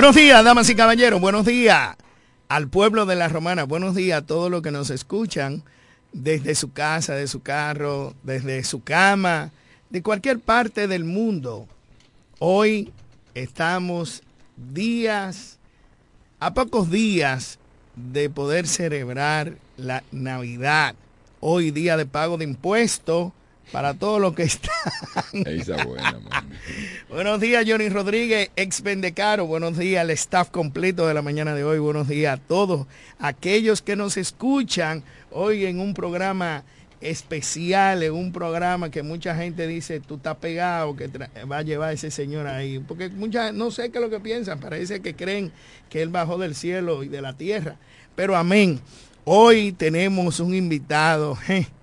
Buenos días, damas y caballeros. Buenos días al pueblo de la Romana. Buenos días a todos los que nos escuchan desde su casa, de su carro, desde su cama, de cualquier parte del mundo. Hoy estamos días, a pocos días de poder celebrar la Navidad. Hoy día de pago de impuestos para todos los que están. Esa buena, Buenos días, Johnny Rodríguez, ex Vendecaro. Buenos días al staff completo de la mañana de hoy. Buenos días a todos aquellos que nos escuchan hoy en un programa especial, en un programa que mucha gente dice, tú estás pegado, que va a llevar a ese señor ahí. Porque muchas, no sé qué es lo que piensan, parece que creen que él bajó del cielo y de la tierra. Pero amén. Hoy tenemos un invitado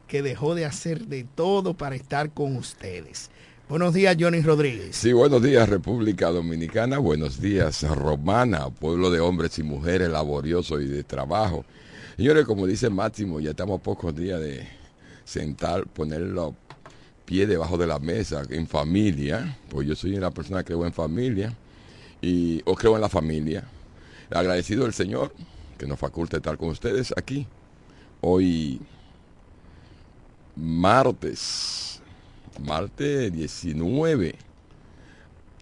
que dejó de hacer de todo para estar con ustedes. Buenos días, Johnny Rodríguez. Sí, buenos días, República Dominicana. Buenos días, Romana, pueblo de hombres y mujeres laboriosos y de trabajo. Señores, como dice Máximo, ya estamos a pocos días de sentar, poner los pies debajo de la mesa en familia, pues yo soy una persona que creo en familia y o creo en la familia. Agradecido al Señor que nos faculte estar con ustedes aquí. Hoy martes, martes 19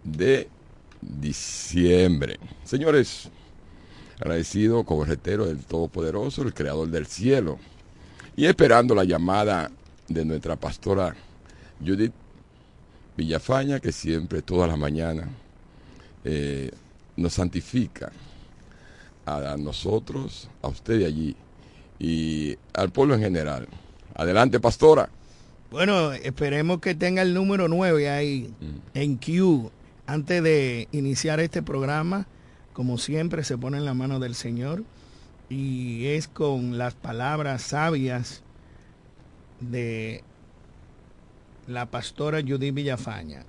de diciembre. Señores, agradecido corretero del Todopoderoso, el Creador del cielo, y esperando la llamada de nuestra pastora Judith Villafaña, que siempre, todas las mañanas, eh, nos santifica a nosotros, a usted de allí y al pueblo en general. Adelante, pastora. Bueno, esperemos que tenga el número 9 ahí mm. en Q antes de iniciar este programa. Como siempre, se pone en la mano del Señor y es con las palabras sabias de la pastora Judith Villafaña.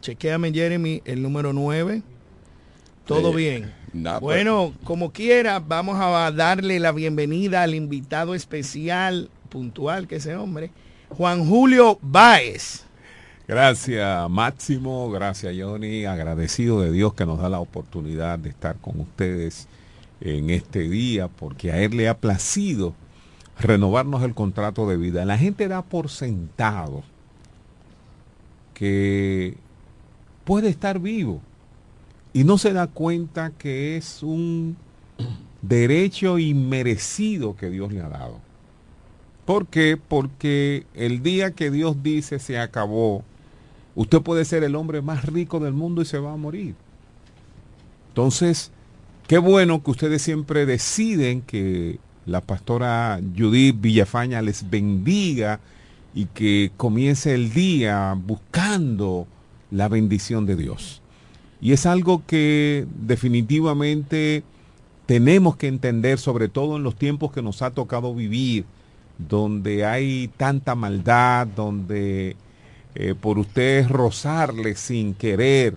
Chequéame, Jeremy, el número 9. Todo bien. Pues. bueno, como quiera, vamos a darle la bienvenida al invitado especial puntual que ese hombre. Juan Julio Báez. Gracias Máximo, gracias Johnny, agradecido de Dios que nos da la oportunidad de estar con ustedes en este día, porque a Él le ha placido renovarnos el contrato de vida. La gente da por sentado que puede estar vivo y no se da cuenta que es un derecho inmerecido que Dios le ha dado. ¿Por qué? Porque el día que Dios dice se acabó, usted puede ser el hombre más rico del mundo y se va a morir. Entonces, qué bueno que ustedes siempre deciden que la pastora Judith Villafaña les bendiga y que comience el día buscando la bendición de Dios. Y es algo que definitivamente tenemos que entender, sobre todo en los tiempos que nos ha tocado vivir donde hay tanta maldad, donde eh, por usted rozarle sin querer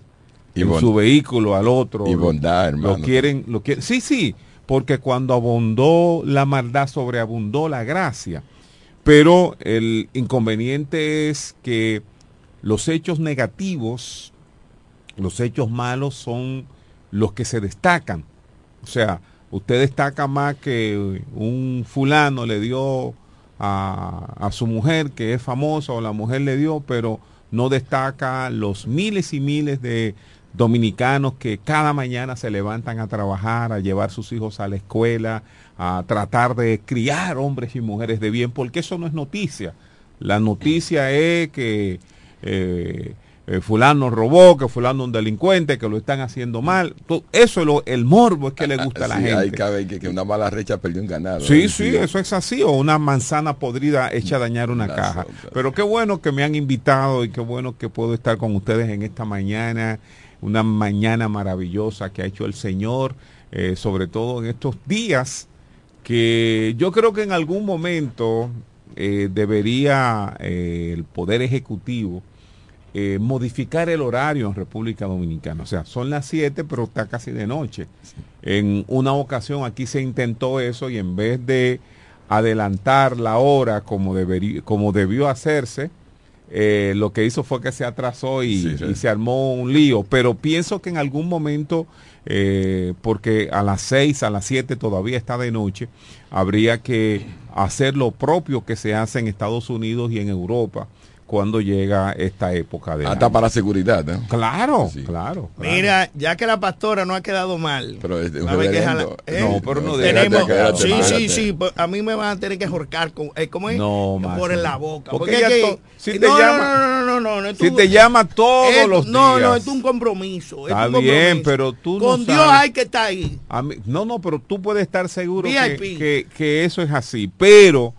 en su vehículo al otro. Y bondad, hermano. Lo quieren, lo quieren. Sí, sí, porque cuando abundó la maldad, sobreabundó la gracia. Pero el inconveniente es que los hechos negativos, los hechos malos son los que se destacan. O sea, usted destaca más que un fulano le dio a, su mujer que es famosa o la mujer le dio, pero no destaca los miles y miles de dominicanos que cada mañana se levantan a trabajar, a llevar sus hijos a la escuela, a tratar de criar hombres y mujeres de bien, porque eso no es noticia. La noticia es que eh, eh, fulano robó, que fulano un delincuente, que lo están haciendo mal. eso es lo, el morbo es que le gusta a la gente. Hay que, que, una mala recha perdió un ganado. Sí, sí, eso es así, o una manzana podrida hecha a dañar una caja. Pero qué bueno que me han invitado y qué bueno que puedo estar con ustedes en esta mañana, una mañana maravillosa que ha hecho el Señor, eh, sobre todo en estos días que yo creo que en algún momento eh, debería el Poder Ejecutivo eh, modificar el horario en República Dominicana. O sea, son las 7, pero está casi de noche. En una ocasión aquí se intentó eso y en vez de adelantar la hora como, debería, como debió hacerse, eh, lo que hizo fue que se atrasó y, Sí, sí. y se armó un lío. Pero pienso que en algún momento, eh, porque a las 6, a las 7 todavía está de noche, habría que hacer lo propio que se hace en Estados Unidos y en Europa cuando llega esta época de... Hasta para seguridad, ¿no? Claro, Sí. claro, claro. Mira, ya que la pastora no ha quedado mal. Pero es de un va a haber que reverendo. jalar- ¿eh? No, pero no déjate, Tenemos, quédate, sí, quédate. sí, sí, pues, a mí me van a tener que jorcar con, eh, ¿cómo es? No, por Máximo. en la boca. Porque Porque, que- to- si no, te no, llama- no, no, no, no, no, es Si te llama todos es- los no, días. no, es un compromiso. es Está un bien, compromiso. pero tú no Con Dios sabes. hay que estar ahí. A mí- no, no, pero tú puedes estar seguro que, que- que eso es así. Pero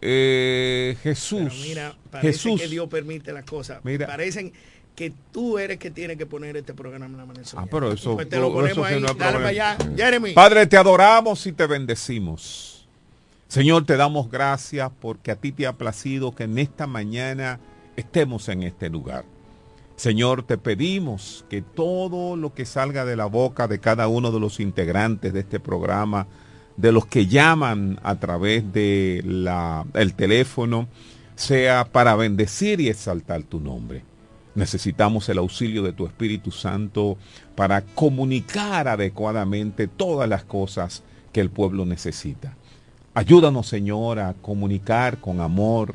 eh, Jesús, Pero mira, parece Jesús, que Dios permite las cosas. Mira. Parecen que tú eres que tienes que poner este programa en la mañana. Ah, pero eso- Pues te lo ponemos ahí, no hay dale para problema. allá. Jeremy. Padre, te adoramos y te bendecimos. Señor, te damos gracias porque a ti te ha placido que en esta mañana estemos en este lugar. Señor, te pedimos que todo lo que salga de la boca de cada uno de los integrantes de este programa, de los que llaman a través de la, el teléfono, sea para bendecir y exaltar tu nombre. Necesitamos el auxilio de tu Espíritu Santo para comunicar adecuadamente todas las cosas que el pueblo necesita. Ayúdanos, Señor, a comunicar con amor,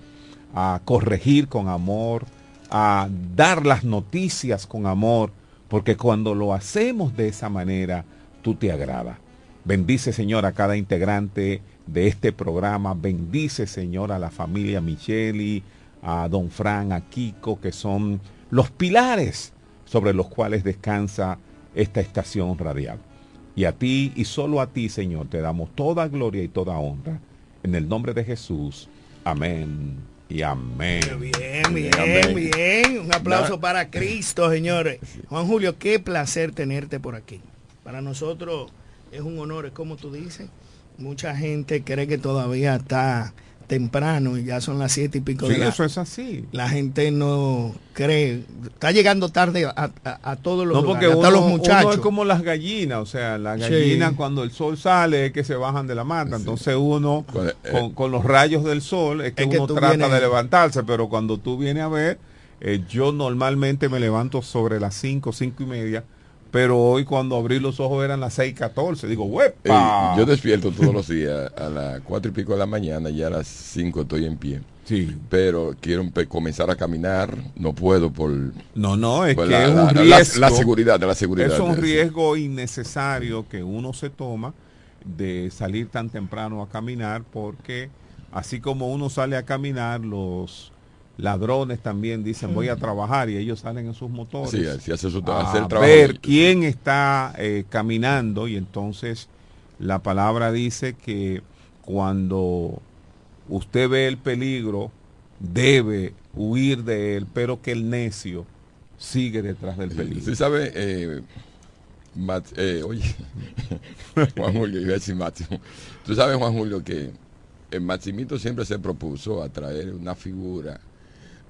a corregir con amor, a dar las noticias con amor, porque cuando lo hacemos de esa manera, tú te agrada. Bendice, Señor, a cada integrante de este programa. Bendice, Señor, a la familia Micheli, a Don Fran, a Kiko, que son los pilares sobre los cuales descansa esta estación radial. Y a ti y solo a ti, Señor, te damos toda gloria y toda honra. En el nombre de Jesús. Amén y amén. Bien, bien, Amén. bien. Un aplauso para Cristo, señores. Juan Julio, qué placer tenerte por aquí. Para nosotros es un honor, es como tú dices. Mucha gente cree que todavía está temprano y ya son las siete y pico Sí, de la eso es así. La gente no cree, está llegando tarde a, a- a todos los No, porque lugares, uno, hasta los uno muchachos. es como las gallinas, o sea, las Sí. gallinas cuando el sol sale es que se bajan de la mata, entonces uno Con- eh, con, con los rayos del sol es que Es que uno trata vienes- de levantarse, pero cuando tú vienes a ver, eh, yo normalmente me levanto sobre las 5, cinco y media, pero hoy cuando abrí los ojos eran las 6.14, digo, ¡huepa! yo despierto todos los días a las cuatro y pico de la mañana y a las cinco estoy en pie. Sí. Pero quiero comenzar a caminar, no puedo por, No, no, es que la, es un la- la- riesgo. la seguridad, de la seguridad. Es un riesgo innecesario que uno se toma de salir tan temprano a caminar porque así como uno sale a caminar, los ladrones también dicen voy a trabajar y ellos salen en sus motores Sí, así hace su, a hacer el trabajo. ver quién está eh, caminando y entonces la palabra dice que cuando usted ve el peligro debe huir de él, pero que el necio sigue detrás del peligro. Sí, sabe, eh, Mat- eh, oye, Juan Julio, iba a decir Máximo. Tú sabes, Juan Julio, que el Maximito siempre se propuso a traer una figura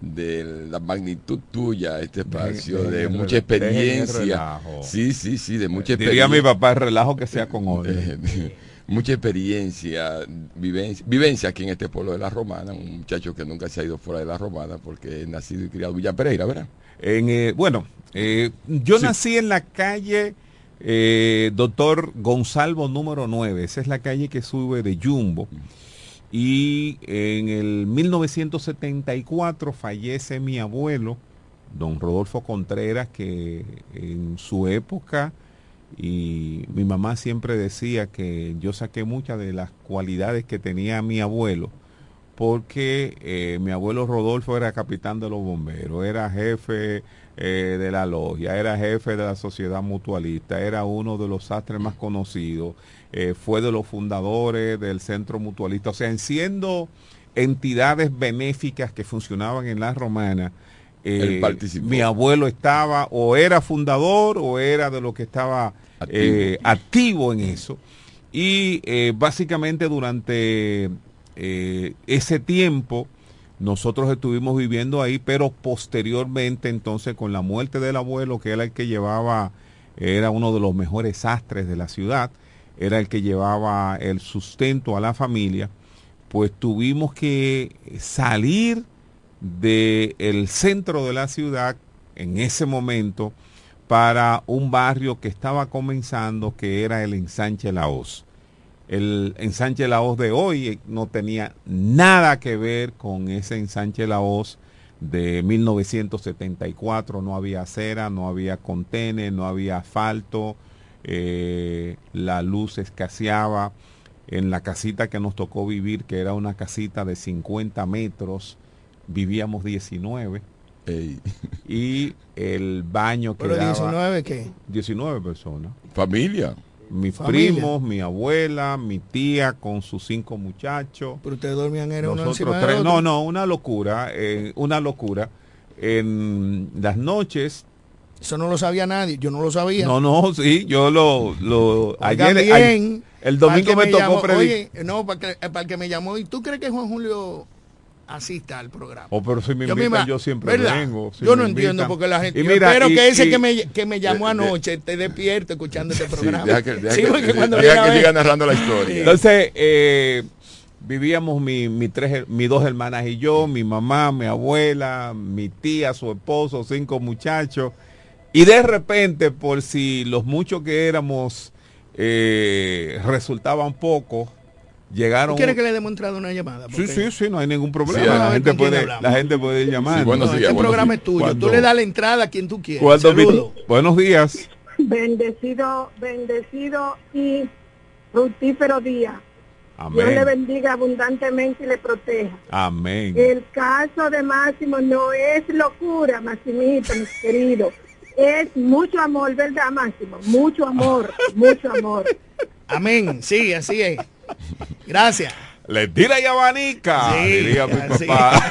de la magnitud tuya este espacio, de mucha experiencia. relajo. Sí, sí, sí, de mucha Diría mi experiencia. papá, relajo que sea con. Eh, mucha experiencia, vivencia, vivencia aquí en este pueblo de la Romana, un muchacho que nunca se ha ido fuera de la Romana porque es nacido y criado en Villa Pereira, ¿verdad? En, eh, bueno, eh, yo Sí. nací en la calle eh, Doctor Gonzalvo número 9, esa es la calle que sube de Jumbo. Y en el 1974 fallece mi abuelo, don Rodolfo Contreras, que en su época, y mi mamá siempre decía que yo saqué muchas de las cualidades que tenía mi abuelo, porque eh, mi abuelo Rodolfo era capitán de los bomberos, era jefe eh, de la logia, era jefe de la sociedad mutualista, era uno de los sastres más conocidos, eh, fue de los fundadores del centro mutualista, o sea, en siendo entidades benéficas que funcionaban en la romana, eh, mi abuelo estaba o era fundador o era de lo que estaba Activo. eh, activo en eso. Y eh, básicamente durante ese tiempo nosotros estuvimos viviendo ahí, pero posteriormente entonces con la muerte del abuelo, que era el que llevaba, era uno de los mejores sastres de la ciudad, era el que llevaba el sustento a la familia, pues tuvimos que salir del el centro de la ciudad en ese momento para un barrio que estaba comenzando, que era el ensanche La Hoz. El ensanche La Hoz de hoy no tenía nada que ver con ese ensanche La Hoz de 1974. No había acera, no había contenes, no había asfalto, eh, la luz escaseaba. En la casita que nos tocó vivir, que era una casita de 50 metros, vivíamos 19 Ey. y el baño que ¿Pero daba 19 qué? 19 personas. Familia. Mis Familia. primos, mi abuela, mi tía con sus cinco muchachos. Pero ustedes dormían era uno encima otro. No, no, una locura, eh, una locura. En las noches, Eso no lo sabía nadie, yo no lo sabía. no, no, sí, yo lo, lo ayer, bien, el para domingo me tocó llamó-. Oye, no, para, que, para el que me llamó, ¿y tú crees que Juan Julio asista al programa? Oh, pero si me Yo invitan, misma- yo siempre ¿verdad? vengo. si yo no entiendo invitan. porque la gente. Y yo mira, espero y- que ese y- que, me, que me llamó de- de- anoche esté despierto escuchando este Sí, programa. deja que, deja Sí, que- cuando deja que siga narrando la historia. Entonces, eh, vivíamos mi, mi tres, mis dos hermanas y yo, mi mamá, mi abuela, mi tía, su esposo, cinco muchachos. Y de repente, por si los muchos que éramos eh, resultaban pocos, llegaron... ¿Tú quieres que le demos entrada una llamada? Sí, Porque- sí, sí, no hay ningún problema. Sí, la, gente puede, la gente puede llamar. Sí, buenos No, días, este buenos programa días. es tuyo. Cuando- Tú le das la entrada a quien tú quieras. Buenos días. Bendecido, bendecido y fructífero día. Dios le Amén. bendiga abundantemente y le proteja. Amén. El caso de Máximo no es locura, Maximito, mis queridos. Es mucho amor, ¿verdad, Máximo? Mucho amor, mucho amor. Amén. Sí, así es. Gracias. Le tira y abanica, Sí, diría mi así. papá.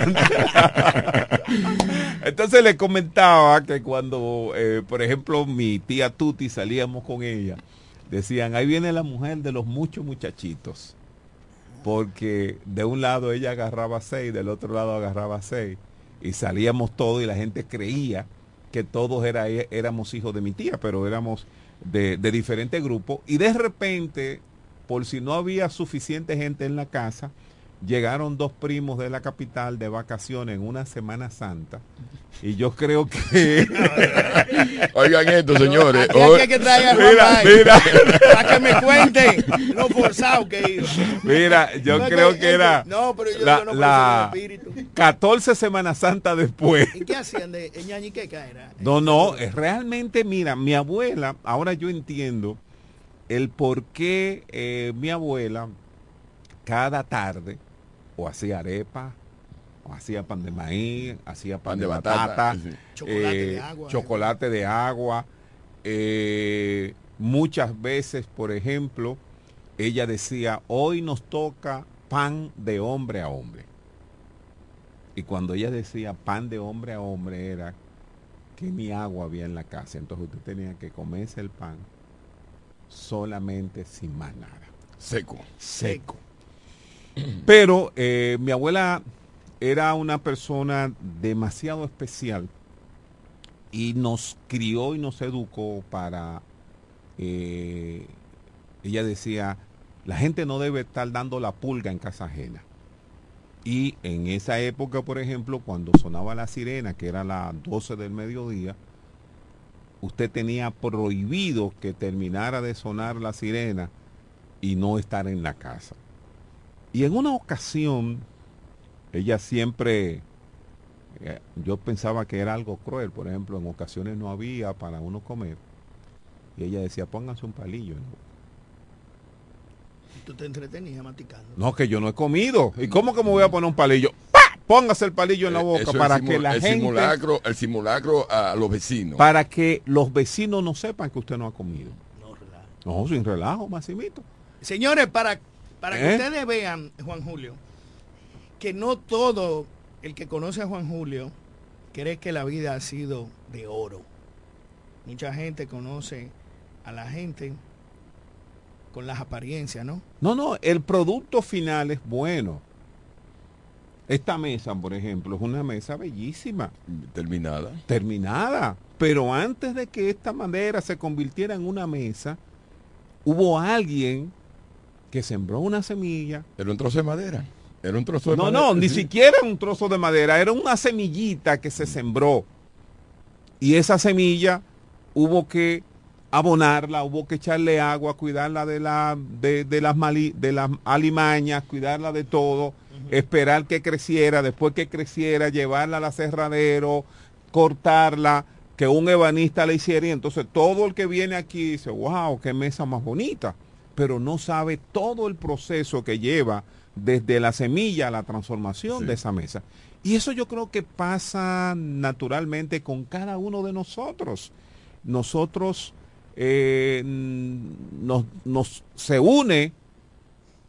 Entonces le comentaba que cuando, eh, por ejemplo, mi tía Tuti salíamos con ella, decían, ahí viene la mujer de los muchos muchachitos. Porque de un lado ella agarraba seis, del otro lado agarraba seis. Y salíamos todos y la gente creía que todos era, éramos hijos de mi tía, pero éramos de, de diferentes grupos. Y de repente, por si no había suficiente gente en la casa, llegaron dos primos de la capital de vacaciones en una Semana Santa. Y yo creo que... Oigan esto, señores. Aquí, Hoy- aquí hay que traer a Juan Mira, mira. Para que me cuenten lo forzado que iba. Mira, yo No, creo que- que era No, pero yo, la, yo no la espíritu. 14 Semana Santa después. ¿Y qué hacían de ñañiqueca era? No, no, es realmente, mira, mi abuela, ahora yo entiendo el por qué eh, mi abuela cada tarde o hacía arepa, o hacía pan de maíz, hacía pan, de, batata, sí. Chocolate eh, de agua. chocolate de agua. eh, muchas veces, por ejemplo, ella decía, hoy nos toca pan de hombre a hombre. Y cuando ella decía pan de hombre a hombre era que ni agua había en la casa. Entonces usted tenía que comerse el pan solamente sin más nada. Seco. Seco. Pero eh, mi abuela era una persona demasiado especial y nos crió y nos educó para... eh, ella decía, la gente no debe estar dando la pulga en casa ajena. Y en esa época, por ejemplo, cuando sonaba la sirena, que era las 12 del mediodía, usted tenía prohibido que terminara de sonar la sirena y no estar en la casa. Y en una ocasión, ella siempre, eh, yo pensaba que era algo cruel, por ejemplo, en ocasiones no había para uno comer. Y ella decía, pónganse un palillo. en la boca". Tú te entretenías maticando. No, que yo no he comido. ¿Y cómo que me voy a poner un palillo? ¡Pa! Póngase el palillo en la Eh, boca eso para que la el gente, simulacro, el simulacro a los vecinos. para que los vecinos no sepan que usted no ha comido. No, relaja. No, sin relajo, Maximito. Señores, para, para que ¿Eh? ustedes vean, Juan Julio, que no todo el que conoce a Juan Julio cree que la vida ha sido de oro. Mucha gente conoce a la gente con las apariencias, ¿no? No, no, el producto final es bueno. Esta mesa, por ejemplo, es una mesa bellísima, Terminada. terminada. Pero antes de que esta madera se convirtiera en una mesa, hubo alguien que sembró una semilla Era un trozo de madera. Era un trozo de No, madera, no, ni sí. siquiera un trozo de madera, era una semillita que se sembró. Y esa semilla hubo que abonarla, hubo que echarle agua, cuidarla de, la, de, de las, mali- de las alimañas, cuidarla de todo, esperar que creciera, después que creciera, llevarla al aserradero, cortarla, que un ebanista la hiciera. Y entonces todo el que viene aquí dice, wow, qué mesa más bonita, pero no sabe todo el proceso que lleva desde la semilla a la transformación Sí. de esa mesa. Y eso yo creo que pasa naturalmente con cada uno de nosotros. Nosotros eh, nos, nos- se une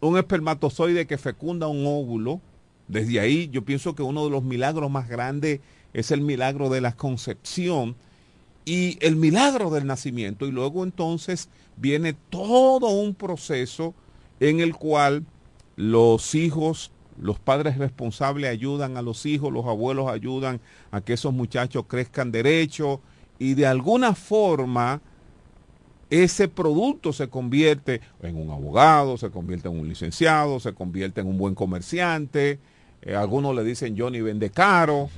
un espermatozoide que fecunda un óvulo. Desde ahí yo pienso que uno de los milagros más grandes es el milagro de la concepción y el milagro del nacimiento. Y luego entonces viene todo un proceso en el cual los hijos, los padres responsables ayudan a los hijos, los abuelos ayudan a que esos muchachos crezcan derecho y de alguna forma ese producto se convierte en un abogado, se convierte en un licenciado, se convierte en un buen comerciante, eh, algunos le dicen Johnny vende caro,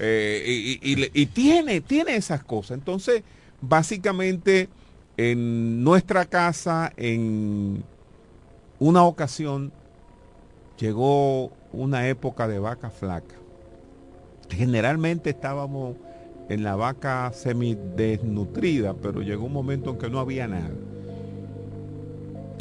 eh, y, y- tiene, tiene esas cosas. Entonces, básicamente, en nuestra casa, en una ocasión, llegó una época de vaca flaca. Generalmente estábamos en la vaca semidesnutrida, pero llegó un momento en que no había nada.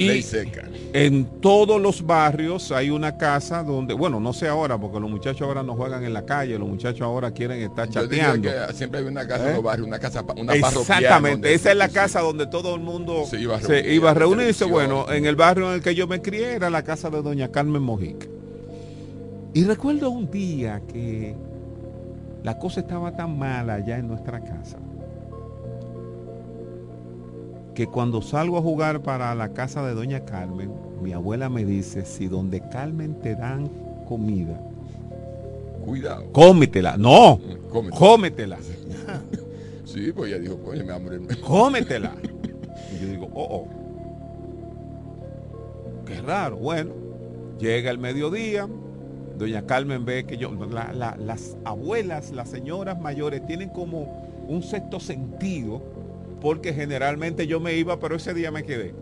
Ley Y seca. en todos los barrios hay una casa donde, bueno, no sé ahora, porque los muchachos ahora no juegan en la calle, los muchachos ahora quieren estar chateando. que siempre hay una casa ¿Eh? en los barrios, una casa, una. Exactamente, esa es la casa donde todo el mundo Se iba a se reunir, iba a reunirse. Bueno, en el barrio en el que yo me crié era la casa de doña Carmen Mojica. Y recuerdo un día que la cosa estaba tan mala allá en nuestra casa que cuando salgo a jugar para la casa de doña Carmen, mi abuela me dice, si donde Carmen te dan comida, Cuidado. cómetela. No, Cómete. cómetela. Sí, pues ella dijo, coño, me cómetela. Y yo digo, oh, oh. Qué raro. Bueno, llega el mediodía, doña Carmen ve que yo, la- la- las abuelas, las señoras mayores tienen como un sexto sentido, porque generalmente yo me iba, pero ese día me quedé.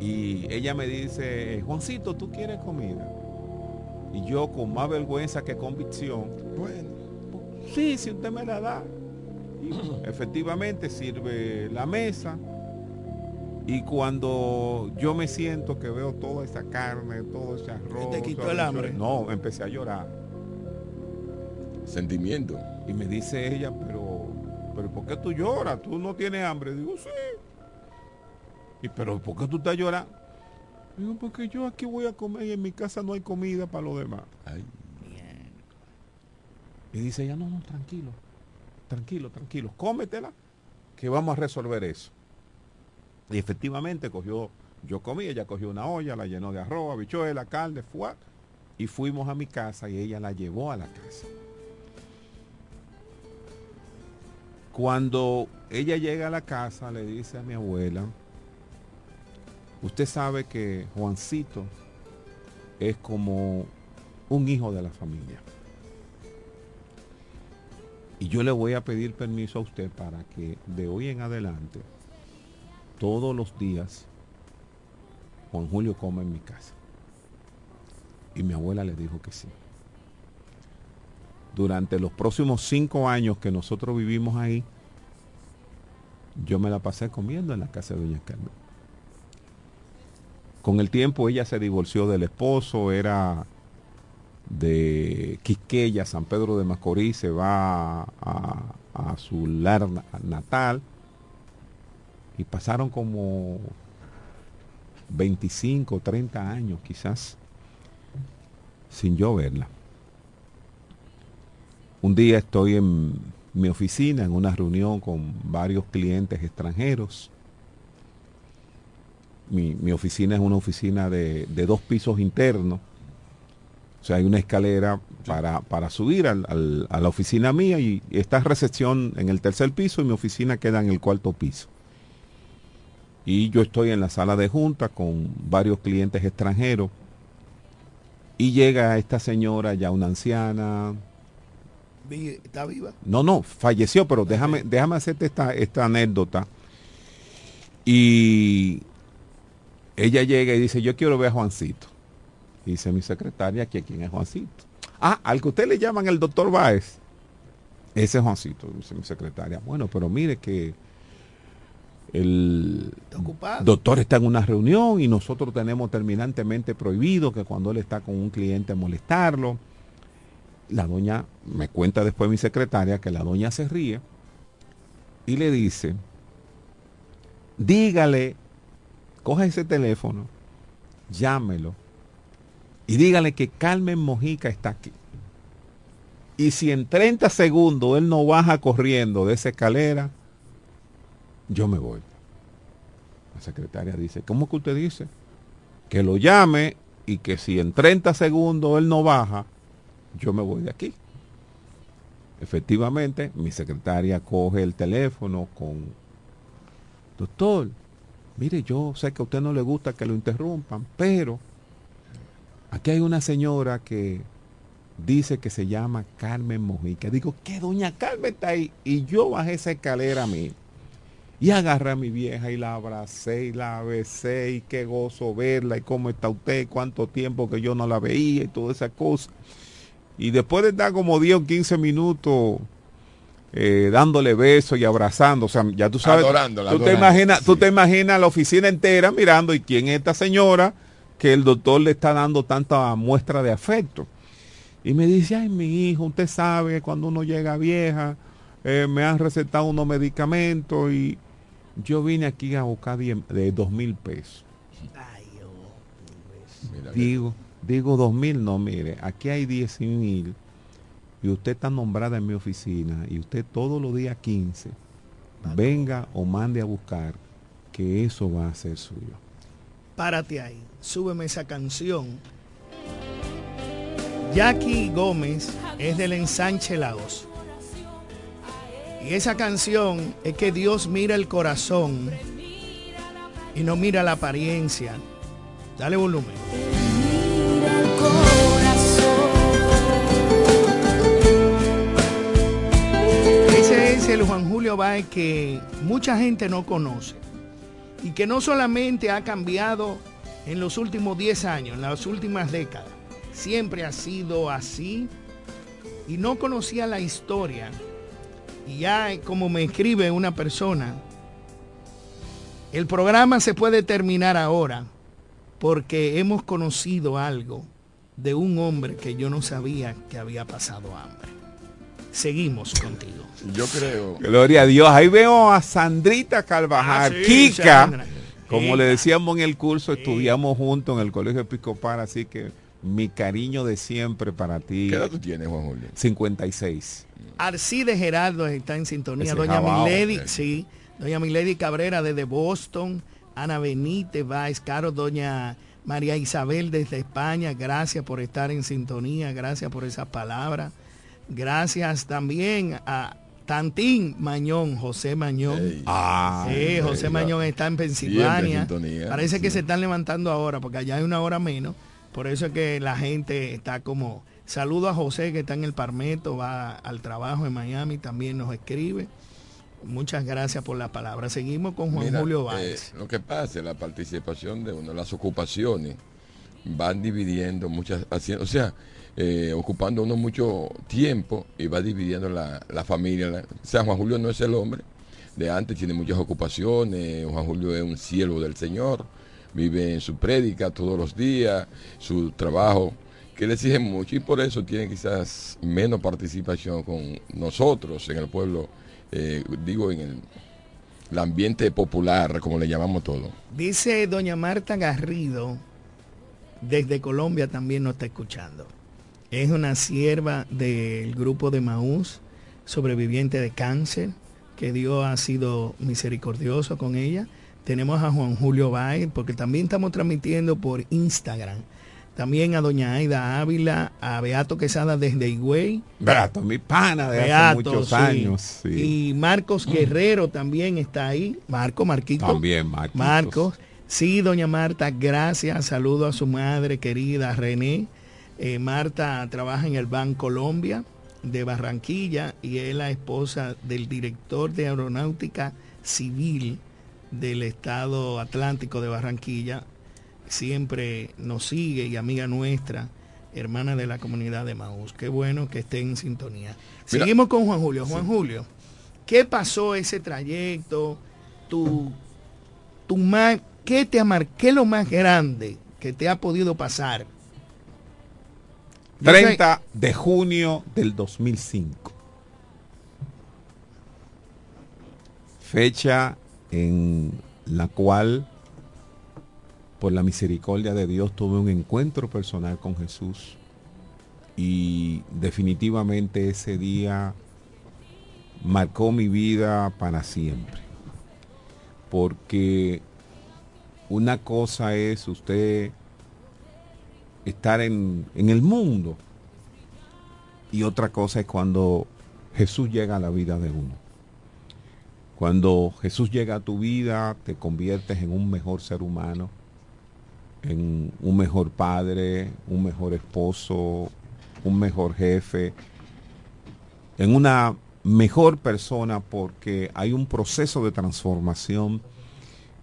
Y ella me dice, Juancito, ¿tú quieres comida? Y yo con más vergüenza que convicción, Bueno, Sí, si usted me la da. Y efectivamente sirve la mesa. Y cuando yo me siento que veo toda esa carne, todo ese arroz. te quitó el hambre? No, empecé a llorar. sentimiento. Y me dice ella, pero, pero ¿por qué tú lloras? ¿Tú no tienes hambre? Digo, sí. Y pero ¿por qué tú estás llorando? Digo, porque yo aquí voy a comer y en mi casa no hay comida para los demás. Ay, Y dice ella, no, no, tranquilo, tranquilo, tranquilo, cómetela, que vamos a resolver eso. Y efectivamente cogió, yo comí, ella cogió una olla, la llenó de arroz, habichuela, carne, fuá, y fuimos a mi casa y ella la llevó a la casa. Cuando ella llega a la casa, le dice a mi abuela, usted sabe que Juancito es como un hijo de la familia. Y yo le voy a pedir permiso a usted para que de hoy en adelante, todos los días, Juan Julio coma en mi casa. Y mi abuela le dijo que sí. Durante los próximos cinco años que nosotros vivimos ahí, yo me la pasé comiendo en la casa de Doña Carmen. Con el tiempo ella se divorció del esposo, era de Quisqueya, San Pedro de Macorís, se va a, a su lar na- natal y pasaron como 25, 30 años quizás sin yo verla. Un día estoy en mi oficina en una reunión con varios clientes extranjeros. Mi, mi oficina es una oficina de, de dos pisos internos. O sea, hay una escalera para, para subir al- al- a la oficina mía y está recepción en el tercer piso y mi oficina queda en el cuarto piso. Y yo estoy en la sala de junta con varios clientes extranjeros Y llega esta señora, ya una anciana. ¿Está viva? No, no, falleció, pero déjame, déjame hacerte esta, esta anécdota. Y ella llega y dice, yo quiero ver a Juancito. Y dice mi secretaria que quién es Juancito. Ah, al que usted le llaman el doctor Báez. Ese es Juancito, dice mi secretaria. Bueno, pero mire que el doctor está en una reunión y nosotros tenemos terminantemente prohibido que cuando él está con un cliente molestarlo. La doña, me cuenta después mi secretaria que la doña se ríe y le dice, dígale, coja ese teléfono, llámelo y dígale que Carmen Mojica está aquí. Y si en 30 segundos él no baja corriendo de esa escalera, yo me voy. La secretaria dice, ¿cómo que usted dice? Que lo llame y que si en 30 segundos él no baja, yo me voy de aquí. Efectivamente, mi secretaria coge el teléfono con, doctor, mire, yo sé que a usted no le gusta que lo interrumpan, pero aquí hay una señora que dice que se llama Carmen Mojica. Digo, ¿qué doña Carmen está ahí? Y yo bajé esa escalera a mí. Y agarré a mi vieja y la abracé y la besé y qué gozo verla y cómo está usted, cuánto tiempo que yo no la veía y toda esa cosa. Y después de estar como 10 o 15 minutos eh, dándole besos y abrazando, o sea, ya tú sabes, Adorándola, tú, te imaginas, tú te imaginas la oficina entera mirando y quién es esta señora que el doctor le está dando tanta muestra de afecto. Y me dice, ay, mi hijo, usted sabe, cuando uno llega vieja, eh, me han recetado unos medicamentos y yo vine aquí a buscar die- de dos mil pesos. Ay, oh. Digo, digo dos mil, no, mire, aquí hay diez mil y usted está nombrada en mi oficina y usted todos los días 15 venga o mande a buscar que eso va a ser suyo. Párate ahí, súbeme esa canción. Jackie Gómez es del ensanche Laos. Y esa canción es que Dios mira el corazón y no mira la apariencia. Dale volumen. Julio Báez que mucha gente no conoce y que no solamente ha cambiado en los últimos 10 años, en las últimas décadas, siempre ha sido así y no conocía la historia. Y ya como me escribe una persona, el programa se puede terminar ahora porque hemos conocido algo de un hombre que yo no sabía que había pasado hambre. Seguimos contigo. Yo creo, Gloria a Dios. Ahí veo a Sandrita Carvajal, Ah, sí, Kika. Sandra. Como Kika. le decíamos en el curso, Sí. estudiamos juntos en el Colegio Episcopal, así que mi cariño de siempre para ti. ¿qué edad tú tienes, Juan Julio? 56. Arcide Gerardo está en sintonía. Ese Doña jabao, Milady, eh. sí. Doña Milady Cabrera desde Boston. Ana Benítez Váez Caro. Doña María Isabel desde España. Gracias por estar en sintonía. Gracias por esas palabras. Gracias también a Tantín Mañón, José Mañón. Ah, Sí, José Mañón está en Pensilvania. Sintonía, Parece que se están levantando ahora, porque allá hay una hora menos. Por eso es que la gente está como... Saludo a José que está en el Parmeto, va al trabajo en Miami, también nos escribe. Muchas gracias por la palabra. Seguimos con Juan Mira, Julio eh, Báez. lo que pasa es la participación de uno, las ocupaciones van dividiendo muchas, haciendo, o sea, eh, ocupando uno mucho tiempo y va dividiendo la, la familia. la- o sea, Juan Julio no es el hombre de antes, tiene muchas ocupaciones. Juan Julio es un siervo del Señor, vive en su prédica todos los días, su trabajo que le exige mucho y por eso tiene quizás menos participación con nosotros en el pueblo, eh, digo, en el, el ambiente popular, como le llamamos todo. Dice doña Marta Garrido, desde Colombia también nos está escuchando. Es una sierva del grupo de Maús, sobreviviente de cáncer, que Dios ha sido misericordioso con ella. Tenemos a Juan Julio Báez, porque también estamos transmitiendo por Instagram. También a doña Aida Ávila, a Beato Quesada desde Higüey. Beato, mi pana de hace muchos sí. años. sí. Y Marcos Guerrero también está ahí. Marco, Marquito. También, Marquitos. Marcos. Sí, doña Marta, gracias. Saludo a su madre querida, René. Eh, Marta trabaja en el Banco Colombia de Barranquilla y es la esposa del director de aeronáutica civil del estado Atlántico de Barranquilla. Siempre nos sigue y amiga nuestra, hermana de la comunidad de Maús. Qué bueno que esté en sintonía. Mira. Seguimos con Juan Julio. Juan Julio, ¿qué pasó ese trayecto? Tu, tu más, ¿Qué te amar, qué es lo más grande que te ha podido pasar? Yo sé- 30 de junio del 2005. Fecha en la cual, por la misericordia de Dios, tuve un encuentro personal con Jesús. Y definitivamente ese día marcó mi vida para siempre. Porque una cosa es usted estar en, en el mundo. Y otra cosa es cuando Jesús llega a la vida de uno. Cuando Jesús llega a tu vida, te conviertes en un mejor ser humano, en un mejor padre, un mejor esposo, un mejor jefe, en una mejor persona porque hay un proceso de transformación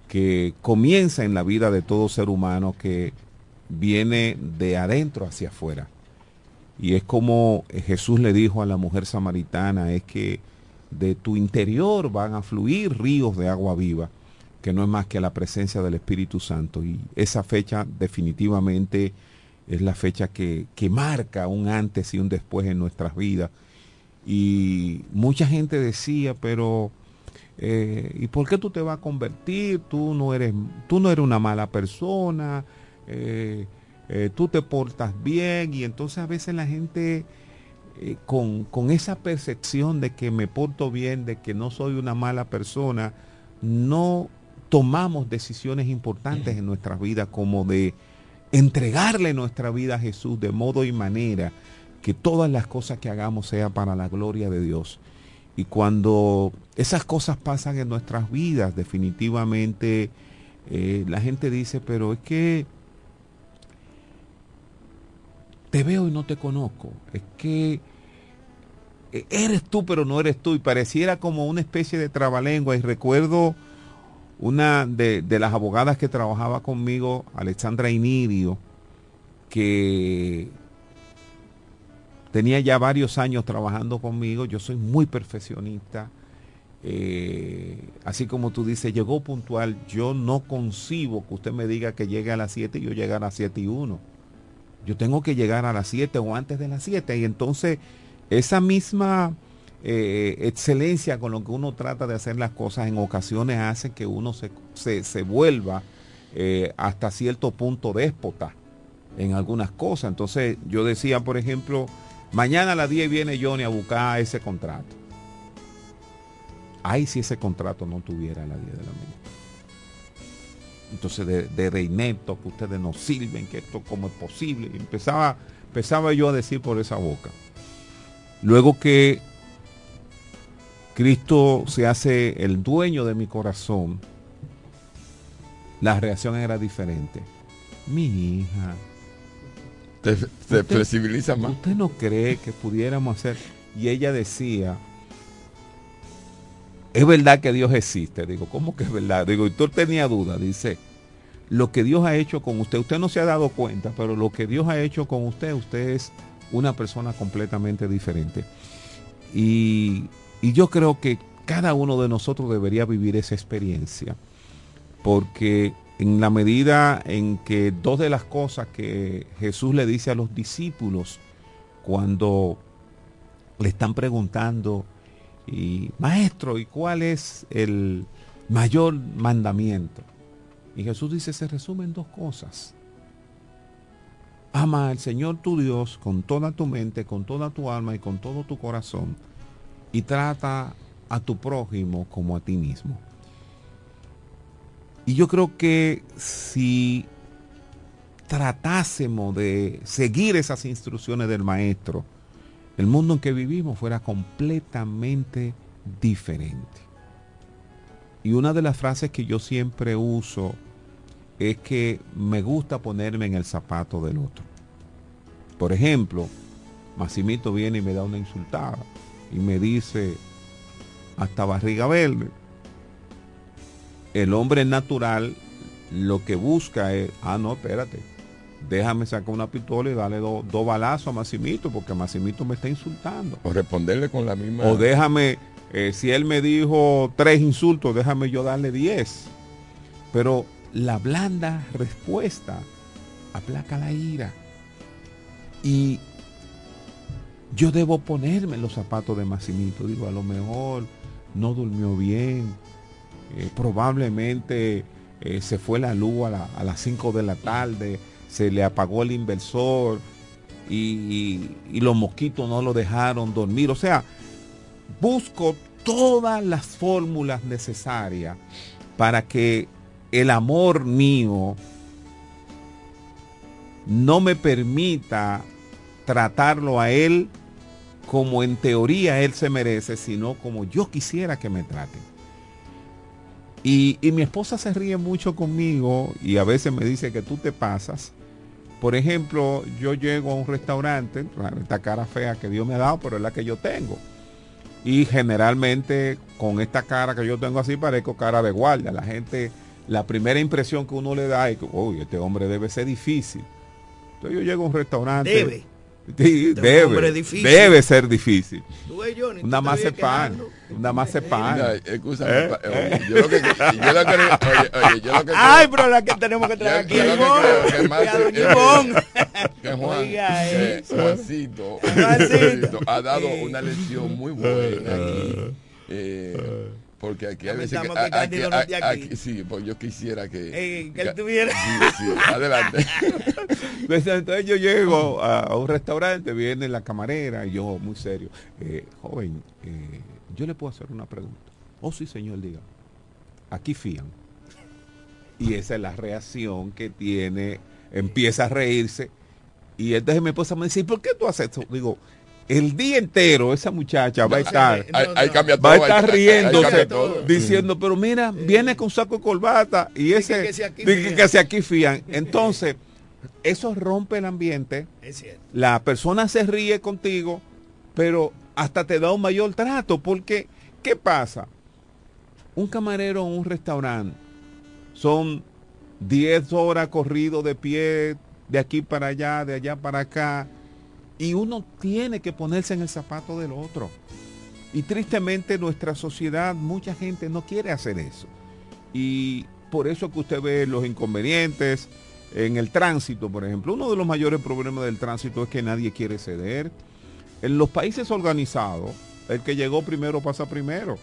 que comienza en la vida de todo ser humano que viene de adentro hacia afuera. Y es como Jesús le dijo a la mujer samaritana, es que de tu interior van a fluir ríos de agua viva, que no es más que la presencia del Espíritu Santo. Y esa fecha definitivamente es la fecha que, que marca un antes y un después en nuestras vidas. Y mucha gente decía, pero eh, ¿y por qué tú te vas a convertir? Tú no eres, tú no eres una mala persona, eh, eh, tú te portas bien y entonces a veces la gente eh, con, con esa percepción de que me porto bien, de que no soy una mala persona, no tomamos decisiones importantes en nuestras vidas como de entregarle nuestra vida a Jesús de modo y manera que todas las cosas que hagamos sea para la gloria de Dios. Y cuando esas cosas pasan en nuestras vidas, definitivamente eh, la gente dice, pero es que te veo y no te conozco. Es que eh, eres tú, pero no eres tú. Y pareciera como una especie de trabalengua. Y recuerdo una de, las abogadas que trabajaba conmigo, Alexandra Inirio, que tenía ya varios años trabajando conmigo. Yo soy muy perfeccionista. Eh, así como tú dices, llegó puntual. Yo no concibo que usted me diga que llegue a las 7 y yo llegar a las 7 y 1. Yo tengo que llegar a las 7 o antes de las 7. Y entonces esa misma eh, excelencia con lo que uno trata de hacer las cosas en ocasiones hace que uno se, se, se vuelva eh, hasta cierto punto déspota en algunas cosas. Entonces yo decía, por ejemplo, mañana a las 10 viene Johnny a buscar ese contrato. Ay, si ese contrato no tuviera a las 10 de la mañana. Entonces de, de, inepto, que ustedes no sirven, que esto cómo es posible. Y empezaba, empezaba yo a decir por esa boca. Luego que Cristo se hace el dueño de mi corazón, la reacción era diferente. Mi hija, Te, te Usted- flexibiliza más. ¿usted no cree que pudiéramos hacer? Y ella decía, es verdad que Dios existe. Digo, ¿cómo que es verdad? Digo, y tú tenía duda. Dice, lo que Dios ha hecho con usted, usted no se ha dado cuenta, pero lo que Dios ha hecho con usted, usted es una persona completamente diferente. Y, y yo creo que cada uno de nosotros debería vivir esa experiencia, porque en la medida en que dos de las cosas que Jesús le dice a los discípulos cuando le están preguntando, y maestro, ¿y cuál es el mayor mandamiento? Y Jesús dice, se resume en dos cosas. Ama al Señor tu Dios con toda tu mente, con toda tu alma y con todo tu corazón. Y trata a tu prójimo como a ti mismo. Y yo creo que si tratásemos de seguir esas instrucciones del maestro, el mundo en que vivimos fuera completamente diferente. Y una de las frases que yo siempre uso es que me gusta ponerme en el zapato del otro. Por ejemplo, Massimito viene y me da una insultada y me dice hasta barriga verde. El hombre natural lo que busca es, ah, no, espérate, déjame sacar una pistola y darle do- dos balazos a Massimito porque Massimito me está insultando. O responderle con la misma. O déjame, eh, si él me dijo tres insultos, déjame yo darle diez. Pero la blanda respuesta aplaca la ira. Y yo debo ponerme los zapatos de Massimito. Digo, a lo mejor no durmió bien. eh, probablemente eh, se fue la luz a, la- a las 5 de la tarde. Se le apagó el inversor. Y, los mosquitos no lo dejaron dormir. O sea, busco todas las fórmulas necesarias para que el amor mío no me permita tratarlo a él como en teoría él se merece, sino como yo quisiera que me traten. Y mi esposa se ríe mucho conmigo y a veces me dice que tú te pasas. Por ejemplo, yo llego a un restaurante, esta cara fea que Dios me ha dado, pero es la que yo tengo. Y generalmente con esta cara que yo tengo así parezco cara de guardia. La gente, la primera impresión que uno le da es que, uy, este hombre debe ser difícil. Entonces yo llego a un restaurante. Debe. Sí, Este debe, debe ser difícil. Tú ves, Johnny, Una te masa de vives pan, quejando. una masa de pan. Mira, escúchame, ¿Eh? yo lo que, yo lo que, oye, oye, yo lo que Ay, pero la que tenemos que traer aquí Yo- que Juan, Oiga, que. Juancito, ha dado una lección muy buena aquí. eh, porque aquí a veces que, Cándido no esté aquí. sí, pues yo quisiera que Eh, que él tuviera- Sí, sí, adelante. Entonces, yo llego a, un restaurante, viene la camarera y yo muy serio. eh, joven, eh, yo le puedo hacer una pregunta. Oh, sí, señor, diga. Aquí fían. Y esa es la reacción que tiene. Empieza a reírse. Y entonces mi esposa me dice, ¿y por qué tú haces eso? Digo, el día entero esa muchacha va a estar No, no. todo. va a estar riéndose todo. diciendo pero mira viene con saco de corbata y ese que si aquí aquí fían entonces eso rompe el ambiente Es cierto. la persona se ríe contigo pero hasta te da un mayor trato porque qué pasa un camarero en un restaurante son 10 horas corrido de pie de aquí para allá de allá para acá y uno tiene que ponerse en el zapato del otro. Y tristemente nuestra sociedad, mucha gente no quiere hacer eso. Y por eso que usted ve los inconvenientes en el tránsito, por ejemplo. Uno de los mayores problemas del tránsito es que nadie quiere ceder. En los países organizados, el que llegó primero pasa primero.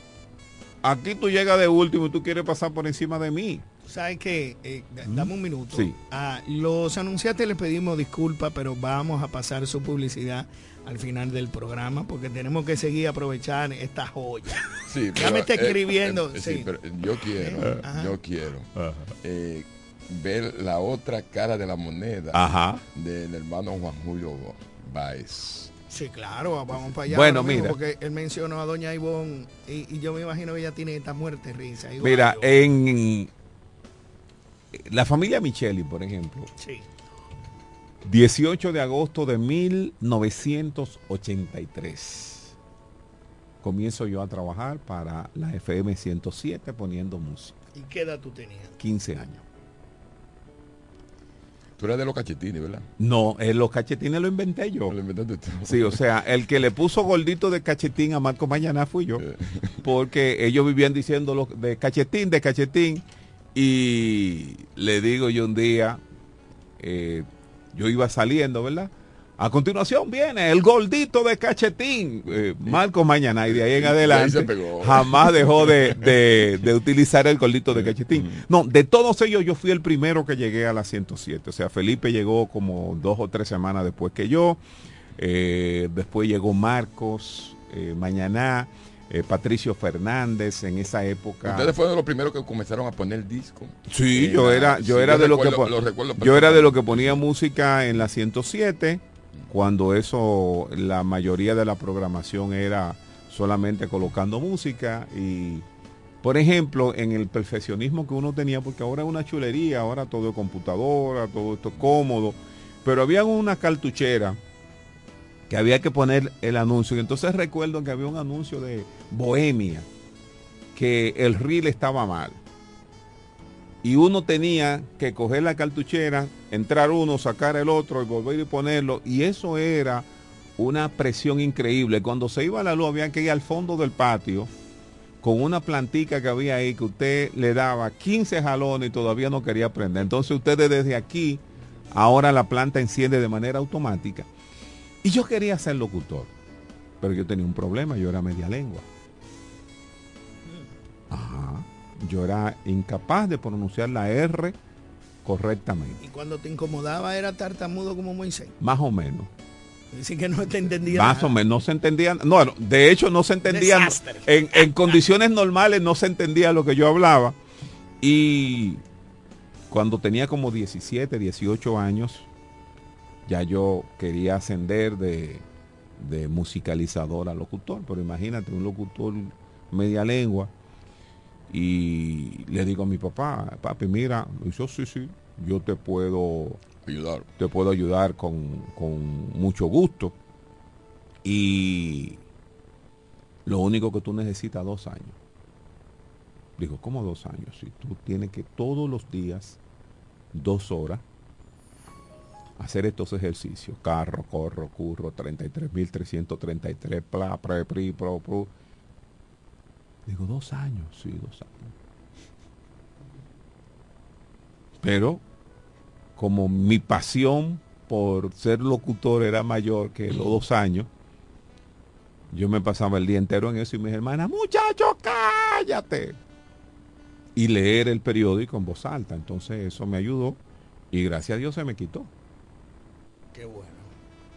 Aquí tú llegas de último y tú quieres pasar por encima de mí. ¿Sabes qué? Eh, dame un minuto. Sí. A los anunciantes les pedimos disculpas, pero vamos a pasar su publicidad al final del programa porque tenemos que seguir aprovechar esta joya. Sí, Ya me está eh, escribiendo, eh, sí. sí, pero yo quiero, Eh, ajá. yo quiero eh, ver la otra cara de la moneda Ajá. del hermano Juan Julio Báez. Sí, claro, vamos para allá. Bueno, mismo, mira. Porque él mencionó a doña Ivonne y, y yo me imagino que ella tiene esta muerte risa. igual Mira, yo. en la familia Micheli, por ejemplo, Sí. 18 de agosto de 1983. Comienzo yo a trabajar para la FM 107 poniendo música. ¿Y qué edad tú tenías? 15 años. Tú eres de los cachetines, ¿verdad? No, eh, los cachetines lo inventé yo. Lo inventaste tú. Sí, o sea, el que le puso gordito de cachetín a Marco Mañana fui yo. Porque ellos vivían diciendo lo- de cachetín, de cachetín. Y le digo yo un día, eh, yo iba saliendo, ¿verdad? A continuación viene el gordito de cachetín, eh, Marco Mañana, y de ahí en adelante jamás dejó de, de- de utilizar el gordito de cachetín. No, de todos ellos yo fui el primero que llegué a la 107. O sea, Felipe llegó como dos o tres semanas después que yo. Eh, después llegó Marcos, eh, Mañana, eh, Patricio Fernández en esa época. Ustedes fueron los primeros que comenzaron a poner disco. Sí, Eh, yo era, yo sí, era de lo que lo recuerdo yo era de lo que ponía música en la 107 cuando eso la mayoría de la programación era solamente colocando música y por ejemplo en el perfeccionismo que uno tenía porque ahora es una chulería, ahora todo es computadora, todo esto es cómodo, pero había una cartuchera que había que poner el anuncio. Y entonces recuerdo que había un anuncio de Bohemia, que el reel estaba mal. Y uno tenía que coger la cartuchera, entrar uno, sacar el otro y volver y ponerlo. Y eso era una presión increíble. Cuando se iba la luz había que ir al fondo del patio con una plantica que había ahí que usted le daba 15 jalones y todavía no quería prender. Entonces ustedes desde aquí, ahora la planta enciende de manera automática. Y yo quería ser locutor, pero yo tenía un problema, yo era media lengua. Ajá. Yo era incapaz de pronunciar la R correctamente, Y cuando te incomodaba era tartamudo como Moisés. más o menos. Así que no te entendía. Más nada. o menos, no se entendían, no, no, de hecho no se entendían, Desastre. en, en condiciones normales no se entendía lo que yo hablaba. Y cuando tenía como 17, 18 años, ya yo quería ascender de, de musicalizador a locutor, pero imagínate, un locutor media lengua. Y le digo a mi papá, papi, mira, y yo sí, sí, yo te puedo Ayudar. te puedo ayudar con, con mucho gusto. Y lo único que tú necesitas dos años. Digo, ¿cómo dos años? Si tú tienes que todos los días, dos horas, hacer estos ejercicios. Carro, corro, curro, 33.333, pla, pre, pri, pro, pro. Digo, dos años, sí, dos años. Pero como mi pasión por ser locutor era mayor que los dos años, yo me pasaba el día entero en eso y mis hermanas, muchacho, cállate. Y leer el periódico en voz alta. Entonces eso me ayudó y gracias a Dios se me quitó. Qué bueno.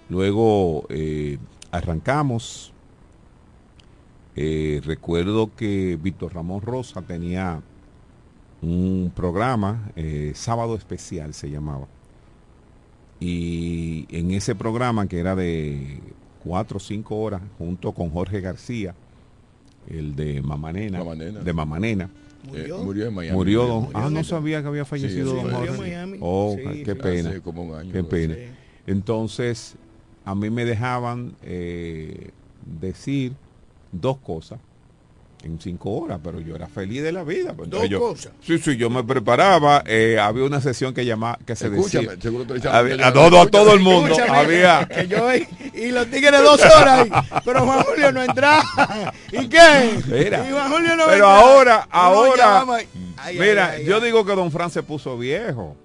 Luego eh, arrancamos. Eh, recuerdo que Víctor Ramón Rosa tenía un programa, eh, Sábado Especial se llamaba. Y en ese programa que era de cuatro o cinco horas, junto con Jorge García, el de Mamanena, Mamanena. de Mamanena, Murió. Eh, murió en Miami. murió don... Murió Ah, no sabía que había fallecido Sí, don sí, murió en Jorge. Miami. Oh, Sí, qué sí. pena. Hace como un año. Qué pena. Sí. Entonces, a mí me dejaban eh, decir dos cosas en cinco horas, pero yo era feliz de la vida. pues, Dos yo- cosas. Sí, sí, yo me preparaba. eh, había una sesión que llamaba, que se Escúchame, decía. seguro te a todo, a todo el mundo había. que yo y, y los tigres dos horas pero Juan Julio no entraba. ¿Y qué? Mira, y Juan Julio no pero ahora, ahora, ay, Mira, ay, ay, yo digo que don Fran se puso viejo.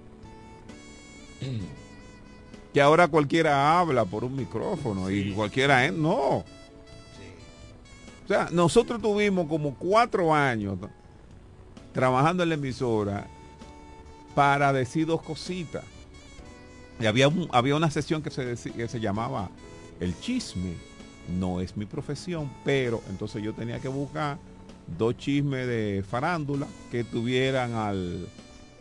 Que ahora cualquiera habla por un micrófono y cualquiera... en- No. O sea, nosotros tuvimos como cuatro años trabajando en la emisora para decir dos cositas. Y había, un- había una sesión que se, que se llamaba El chisme. No es mi profesión, pero entonces yo tenía que buscar dos chismes de farándula que tuvieran al,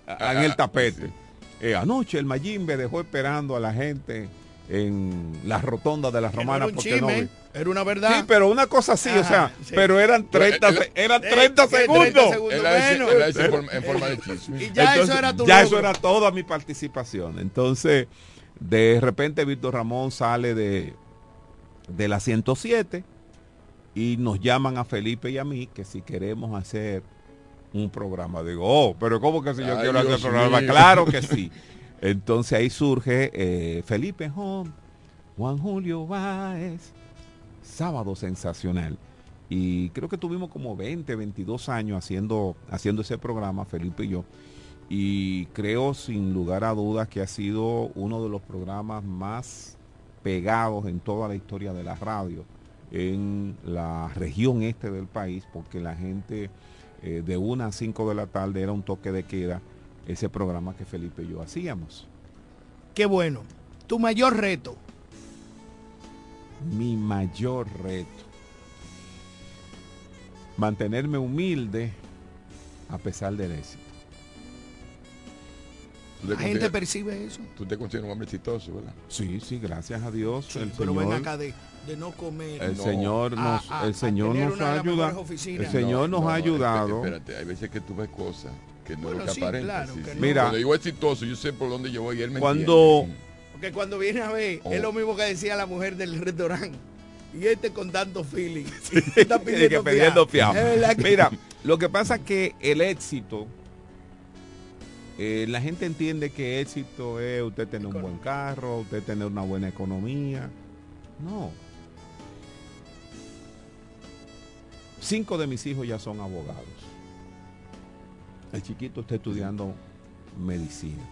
a- en el tapete. Eh, anoche el Mayimbe dejó esperando a la gente en la rotonda de las no romanas era un porque chisme, no... era una verdad. Sí, pero una cosa así, o sea, sí. pero eran 30, Pero, se- eran eh, 30 ¿qué 30 segundos. segundos? Él la dice- Bueno. él la dice en forma- de chisme. Y ya eso Entonces, era tu Ya logro. eso era toda mi participación. Entonces, de repente Víctor Ramón sale de, de la 107 y nos llaman a Felipe y a mí que si queremos hacer un programa. Digo, oh, pero ¿cómo que si yo Ay, quiero hacer Dios programa? mío. Claro que sí. Entonces ahí surge eh, Felipe Home, Juan Julio Báez, Sábado Sensacional. Y creo que tuvimos como 20, 22 años haciendo, haciendo ese programa, Felipe y yo. Y creo sin lugar a dudas que ha sido uno de los programas más pegados en toda la historia de la radio en la región este del país, porque la gente eh, de una a 5 de la tarde era un toque de queda, ese programa que Felipe y yo hacíamos. Qué bueno. Tu mayor reto. Mi mayor reto, mantenerme humilde a pesar del éxito. La gente percibe eso. Tú te consideras un hombre exitoso, ¿verdad? Sí, sí, gracias a Dios. Sí, el pero ven Señor, acá de, de no comer. el No. Señor nos, a- a el Señor nos ha ayudado. oficinas. El Señor nos ha ayudado. Espérate, hay veces que tú ves cosas que no Bueno, lo que sí, aparenta. claro, sí, que sí. no. Mira. Cuando digo exitoso, yo sé por dónde yo voy y él me Cuando- entiende. Porque cuando viene a ver, Oh. es lo mismo que decía la mujer del restaurante. Y este con tanto feeling. Está que pidiendo fiado. Es verdad que- Mira, lo que pasa es que el éxito, eh, la gente entiende que éxito es usted tener un buen carro, usted tener una buena economía. No. Cinco de mis hijos ya son abogados. El chiquito está estudiando medicina.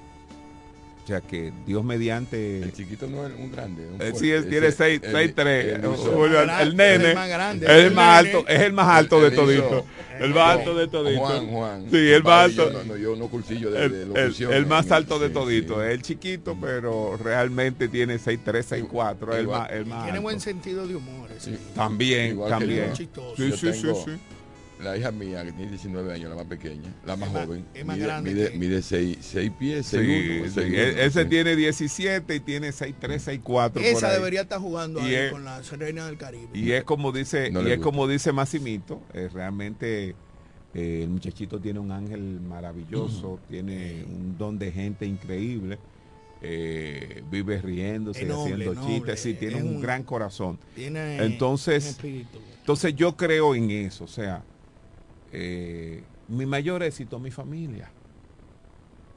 O sea que Dios mediante... El chiquito no es un grande. un Eh, fuerte. sí, él tiene Ese- 6, el- 6, 3. el hizo- Julio, el, grande, el nene el más grande, es el el más nene. alto, es el más alto El- de todito. El más alto de todito. Juan, Juan. Sí, el más alto. Yo, no, no, yo no cursillo de, El, de el- locución. el más alto de todito. Es el chiquito, pero realmente tiene 6'3, 6'4. El más, el más Tiene buen sentido de humor. También, también. Sí, sí, sí, sí. La hija mía, que tiene 19 años, la más pequeña, la más Es más- joven, es más mide, grande mide, que- mide 6, pies, 6 Sí, sí. E- Ese tiene 17 y tiene 6'3, 6'4. por Esa ahí. debería estar jugando Y ahí es- con la Reina del Caribe. Y es como dice, No y es gusta. como dice Massimito, eh, realmente eh, el muchachito tiene un ángel maravilloso, tiene un don de gente increíble, eh, vive riéndose, Es noble, haciendo noble, chistes, sí, tiene un, un- gran corazón. Tiene Entonces- un espíritu. Entonces yo creo en eso, o sea, eh, mi mayor éxito mi familia,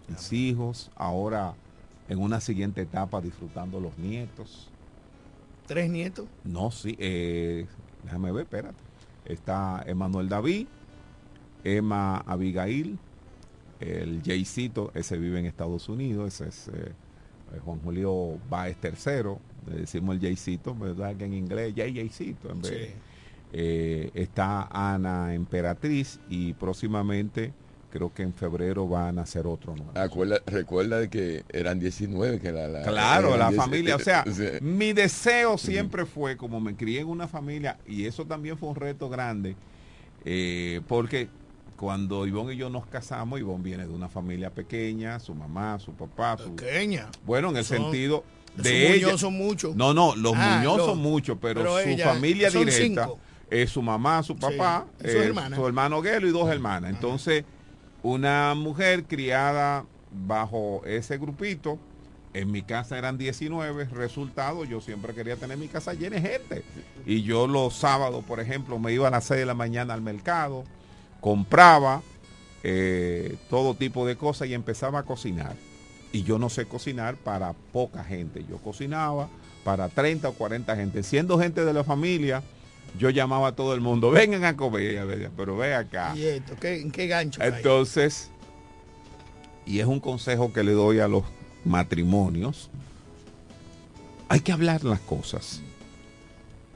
mis hijos, ahora en una siguiente etapa disfrutando los nietos. Tres nietos. No, sí, eh, déjame ver, espérate. Está Emanuel David, Emma Abigail, el Jaycito, ese vive en Estados Unidos, ese es eh, eh, Juan Julio Baez tercero, le decimos el Jaycito, ¿verdad? Que en inglés Jay Jaycito. En vez. Sí. Eh, está Ana Emperatriz y próximamente, creo que en febrero van a nacer otro nuevo. Acuerda, recuerda de que eran 19 que la, la Claro, la 10 familia, o sea, Sí. mi deseo siempre fue, como me crié en una familia, y eso también fue un reto grande, eh, porque cuando Ivonne y yo nos casamos, Ivonne viene de una familia pequeña, su mamá, su papá, su... Pequeña. Bueno, en el Son- sentido de ella... Muñoz son muchos. No, no, los Ah, Muñoz son muchos, pero, pero su ella- familia son directa cinco. Es su mamá, su papá, y sus eh, hermanas. su hermano Guelo y dos hermanas. Entonces, una mujer criada bajo ese grupito, en mi casa eran 19, resultado, yo siempre quería tener mi casa llena de gente. Y yo los sábados, por ejemplo, me iba a las 6 de la mañana al mercado, compraba eh, todo tipo de cosas y empezaba a cocinar. Y yo no sé cocinar para poca gente. Yo cocinaba para 30 o 40 gente. Siendo gente de la familia, yo llamaba a todo el mundo, vengan a comer. Pero ve acá. ¿Y esto? ¿Qué, ¿En qué gancho? Entonces, y es un consejo que le doy a los matrimonios, hay que hablar las cosas.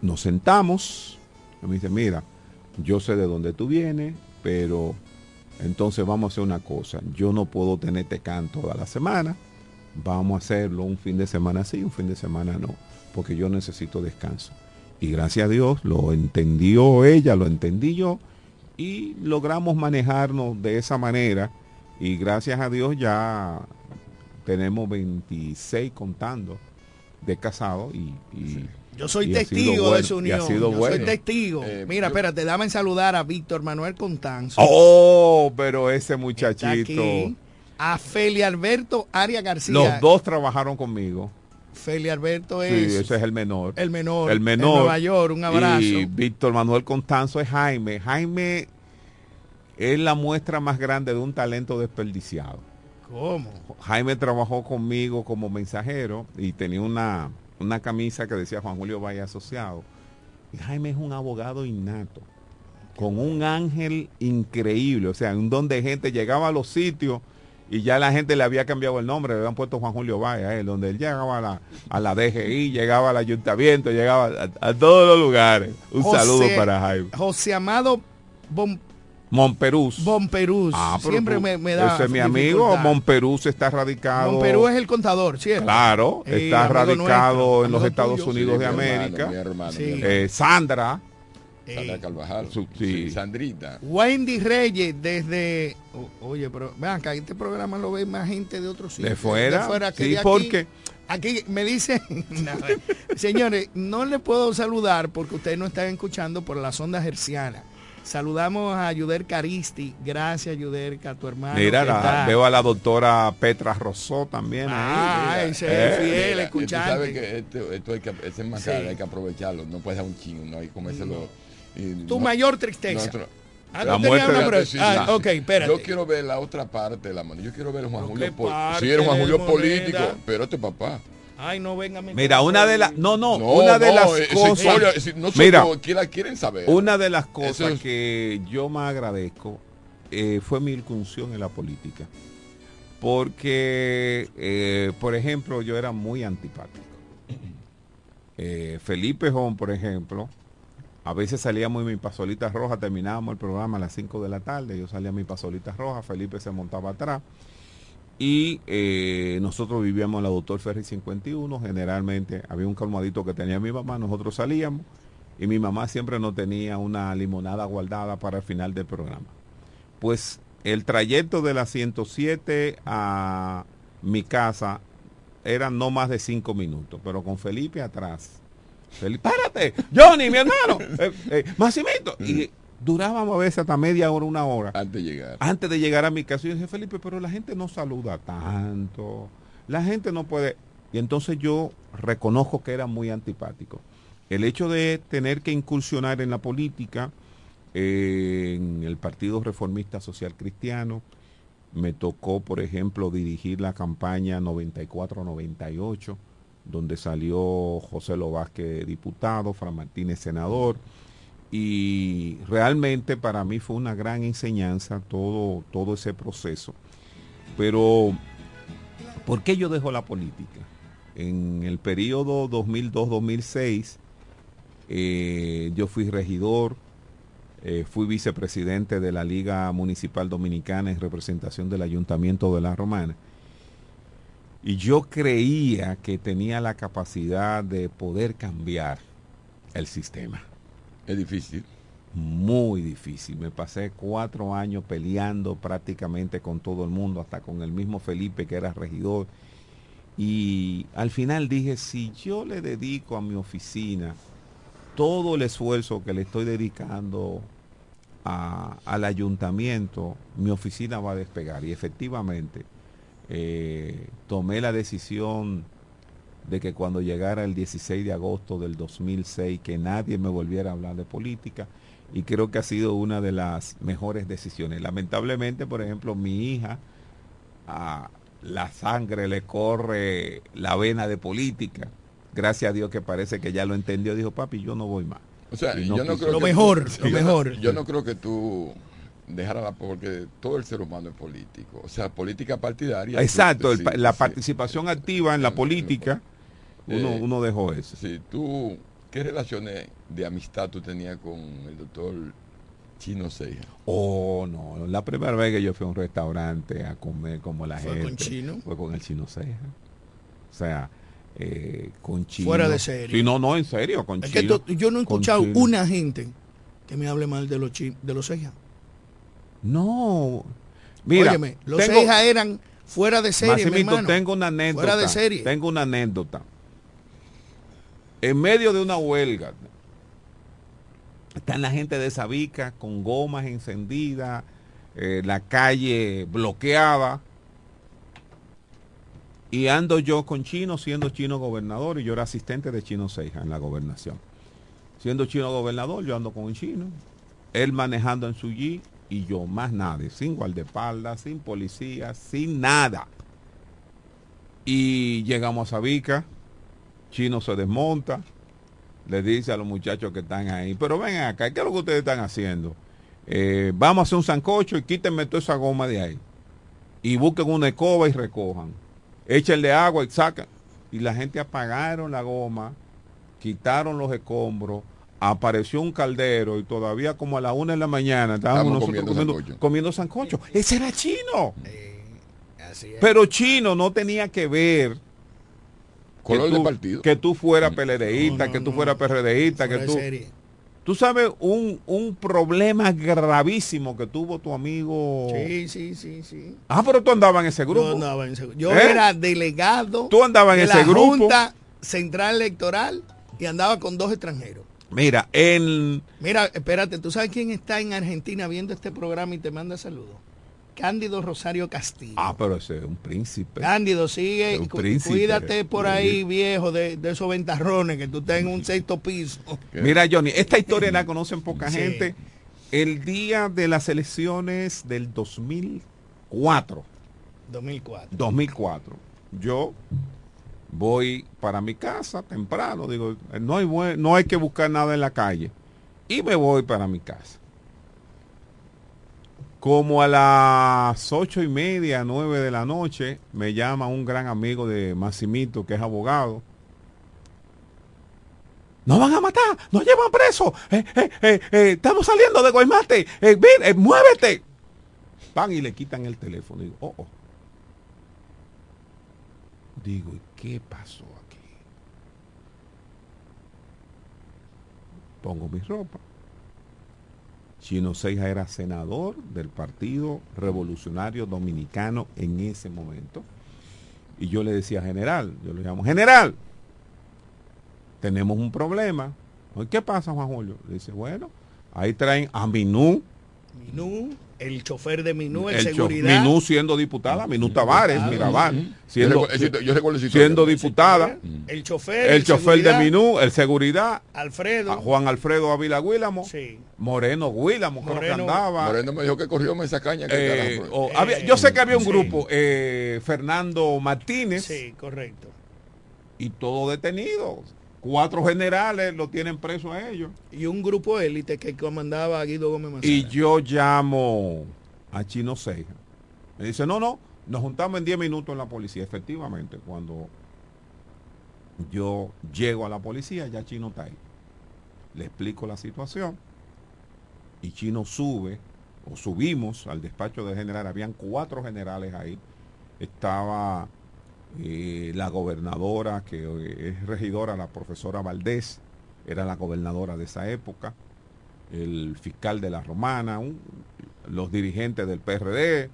Nos sentamos, y me dice, mira, yo sé de dónde tú vienes, pero entonces vamos a hacer una cosa. Yo no puedo tenerte can toda la semana. Vamos a hacerlo un fin de semana sí, un fin de semana no, porque yo necesito descanso. Y gracias a Dios lo entendió ella, lo entendí yo, y logramos manejarnos de esa manera. Y gracias a Dios ya tenemos 26 contando de casado y, y- Yo soy y testigo de su ha unión. sido Yo bueno. soy testigo. Eh, Mira, yo- espérate, dame saludar a Víctor Manuel Contanzo. Oh, pero ese Está muchachito. aquí. A Feli Alberto Aria García. Los dos trabajaron conmigo. Feli Alberto Sí, es ese es el menor. el menor. el menor. En Nueva York, un abrazo. Y Víctor Manuel Constanzo es Jaime. Jaime es la muestra más grande de un talento desperdiciado. ¿Cómo? Jaime trabajó conmigo como mensajero y tenía una, una camisa que decía Juan Julio Valle Asociado. Y Jaime es un abogado innato, con un ángel increíble, o sea, un don de gente llegaba a los sitios y ya la gente le había cambiado el nombre, le habían puesto Juan Julio Valle a él, donde él llegaba a la, a la DGI, llegaba al ayuntamiento, llegaba a, a todos los lugares. Un José- saludo para Jaime. José Amado Bon, Monperús. Bonperús. Ah, Siempre tú- me, me da. Ese es mi amigo. Monperús está radicado. Monperú es el contador, ¿cierto? Claro, está radicado nuestro, en los Estados tuyo. Unidos Sí, de mi hermano, América. mi hermano, Sí. mi hermano. Eh, Sandra, Sandra Carvajal. Su- sí. sí. Sandrita. Wendy Reyes desde o- oye pero vean acá este programa lo ve más gente de otros sitios de fuera. que sí, de aquí. porque aquí me dice no, señores no le puedo saludar porque ustedes no están escuchando por las ondas hercianas Saludamos a Yuder Caristi. Gracias, Yuderca, a tu hermano. Mira, la- veo a la doctora Petra Rosó también Ah, ahí. ese Eh, es fiel Mira, escuchante. Tú sabes que esto, esto hay que, ese enmascarado Sí. hay que aprovecharlo, no puede ser un chingo, no hay que comérselo. Y Tu no- mayor tristeza. nosotros- Ah, La muerte una de- Sí, ah, sí. ok, espérate. Yo quiero ver la otra parte de la mano. Yo quiero ver a Juan ¿Pero Julio qué po- parte Sí, era Juan Julio político, pero este papá. Ay, no venga. mi Mira, una de las... No, no, No, una de no, las cosas... historia, si- no Mira, ¿quién la quieren saber? Una de las cosas es- que yo más agradezco eh, fue mi incursión en la política. Porque, eh, por ejemplo, yo era muy antipático. Eh, Felipe Jón, por ejemplo, a veces salíamos en mi pasolita roja, terminábamos el programa a las 5 de la tarde, yo salía en mi pasolita roja, Felipe se montaba atrás. Y eh, nosotros vivíamos en la Doctor Ferry 51, generalmente había un calmadito que tenía mi mamá, nosotros salíamos y mi mamá siempre nos tenía una limonada guardada para el final del programa. Pues el trayecto de la 107 a mi casa era no más de cinco minutos, pero con Felipe atrás. Felipe, párate, Johnny, mi hermano, eh, eh, Maximito. Y durábamos a veces hasta media hora, una hora Antes de llegar. antes de llegar a mi casa, yo dije, Felipe, pero la gente no saluda tanto, la gente no puede. Y entonces yo reconozco que era muy antipático. El hecho de tener que incursionar en la política, eh, en el Partido Reformista Social Cristiano, me tocó, por ejemplo, dirigir la campaña 94-98, donde salió José Lo Vázquez diputado, Fran Martínez senador, y realmente para mí fue una gran enseñanza todo, todo ese proceso. Pero, ¿por qué yo dejo la política? En el periodo 2002-2006, eh, yo fui regidor, eh, fui vicepresidente de la Liga Municipal Dominicana en representación del Ayuntamiento de La Romana. Y yo creía que tenía la capacidad de poder cambiar el sistema Es difícil. muy difícil. Me pasé cuatro años peleando prácticamente con todo el mundo, hasta con el mismo Felipe que era regidor. Y al final dije, si yo le dedico a mi oficina todo el esfuerzo que le estoy dedicando a- al ayuntamiento, mi oficina va a despegar. Y efectivamente, eh, tomé la decisión de que cuando llegara el 16 de agosto del 2006, que nadie me volviera a hablar de política, y creo que ha sido una de las mejores decisiones. Lamentablemente, por ejemplo, mi hija, a la sangre le corre la vena de política. Gracias a Dios que parece que ya lo entendió. Dijo, papi, yo no voy más. O sea, no yo no creo Lo que mejor, tú- lo yo no- mejor. yo no creo que tú dejaras la porque todo el ser humano es político. O sea, política partidaria. Exacto, el sí, pa- la sí. participación activa en la política, uno, Eh, uno dejó eso. Sí, tú, ¿qué relaciones de amistad tú tenías con el doctor Chino Ceja? Oh, no, la primera vez que yo fui a un restaurante a comer como la ¿Fue gente. con Chino? Fue con el chino Ceja. O sea, eh, con Chino. Fuera de serie. Sí, no, no, en serio, con Es que Chino. to- yo no he escuchado una gente que me hable mal de los chi- de los cejas. No. Mira, Óyeme, los tengo- eran fuera de serie, mi hermano. tengo una anécdota. Fuera de serie. Tengo una anécdota. En medio de una huelga, están la gente de Sabica con gomas encendidas, eh, la calle bloqueada. Y ando yo con Chino, siendo Chino gobernador, y yo era asistente de Chino Seija en la gobernación. Siendo Chino gobernador, yo ando con un Chino, él manejando en su Jeep y yo más nadie, sin guardaespaldas, sin policía, sin nada. Y llegamos a Sabica, Chino se desmonta, le dice a los muchachos que están ahí, pero ven acá, ¿qué es lo que ustedes están haciendo? Eh, vamos a hacer un sancocho y quítenme toda esa goma de ahí. Y busquen una escoba y recojan. Échenle agua y sacan. Y la gente apagaron la goma, quitaron los escombros, apareció un caldero y todavía como a la una de la mañana estábamos Estamos nosotros comiendo comiendo, sancocho. comiendo sancocho. Ese era chino. Eh, así es. Pero chino no tenía que ver Color que de tú, partido. que tú fueras PLDista, No, no, que tú no. fueras PRDista, Fuera que de tú... Tú sabes un, un problema gravísimo que tuvo tu amigo... Sí, sí, sí, sí. Ah, pero tú andabas en ese grupo. Yo, andaba en ese- yo ¿Eh? era delegado Tú andabas en de ese la grupo. Junta Central Electoral y andaba con dos extranjeros. Mira, en... Mira, espérate, ¿tú sabes quién está en Argentina viendo este programa y te manda saludos? Cándido Rosario Castillo. Ah, pero ese es un príncipe. Cándido, sigue, Un príncipe. cuídate por ahí, viejo, de, de esos ventarrones, que tú estás en un sexto piso. Mira, Johnny, esta historia la conocen poca Sí. gente. El día de las elecciones del 2004, 2004. 2004, yo voy para mi casa temprano, digo, no hay, no hay que buscar nada en la calle, y me voy para mi casa. Como a las ocho y media, nueve de la noche, me llama un gran amigo de Massimito, que es abogado. Nos van a matar, nos llevan preso. Eh, eh, eh, estamos saliendo de Guaymate. Ven, muévete. Van y le quitan el teléfono. Oh, oh. Digo, ¿y qué pasó aquí? Pongo mi ropa. Chino Seija era senador del Partido Revolucionario Dominicano en ese momento. Y yo le decía, general, yo le llamo, general, tenemos un problema. "Ay, ¿Qué pasa, Juan Julio? Le dice, bueno, ahí traen a Minú, Minú, el chofer de Minú, el, el seguridad. Minú siendo diputada, Minú Tavares, Mirabal, siendo, Yo recuerdo- yo- yo recuerdo esa historia. siendo diputada, El chofer. el chofer de Minú, el seguridad, Alfredo. a Juan Alfredo Ávila Guílamo, Sí. Moreno Guílamo, creo que Moreno- andaba. Moreno me dijo que corrió esa caña. Que eh, carajo. o había- yo sé que había un sí. grupo, eh, Fernando Martínez, Sí, correcto. y todo detenido. Cuatro generales lo tienen preso a ellos. Y un grupo élite que comandaba a Guido Gómez Mazara. Y yo llamo a Chino Seija. Me dice, no, no, nos juntamos en 10 minutos en la policía. Efectivamente, cuando yo llego a la policía, ya Chino está ahí. Le explico la situación. Y Chino sube, o subimos al despacho del general. Habían cuatro generales ahí. Estaba eh, la gobernadora, que es regidora, la profesora Valdés, era la gobernadora de esa época el fiscal de la Romana, un- los dirigentes del PRD,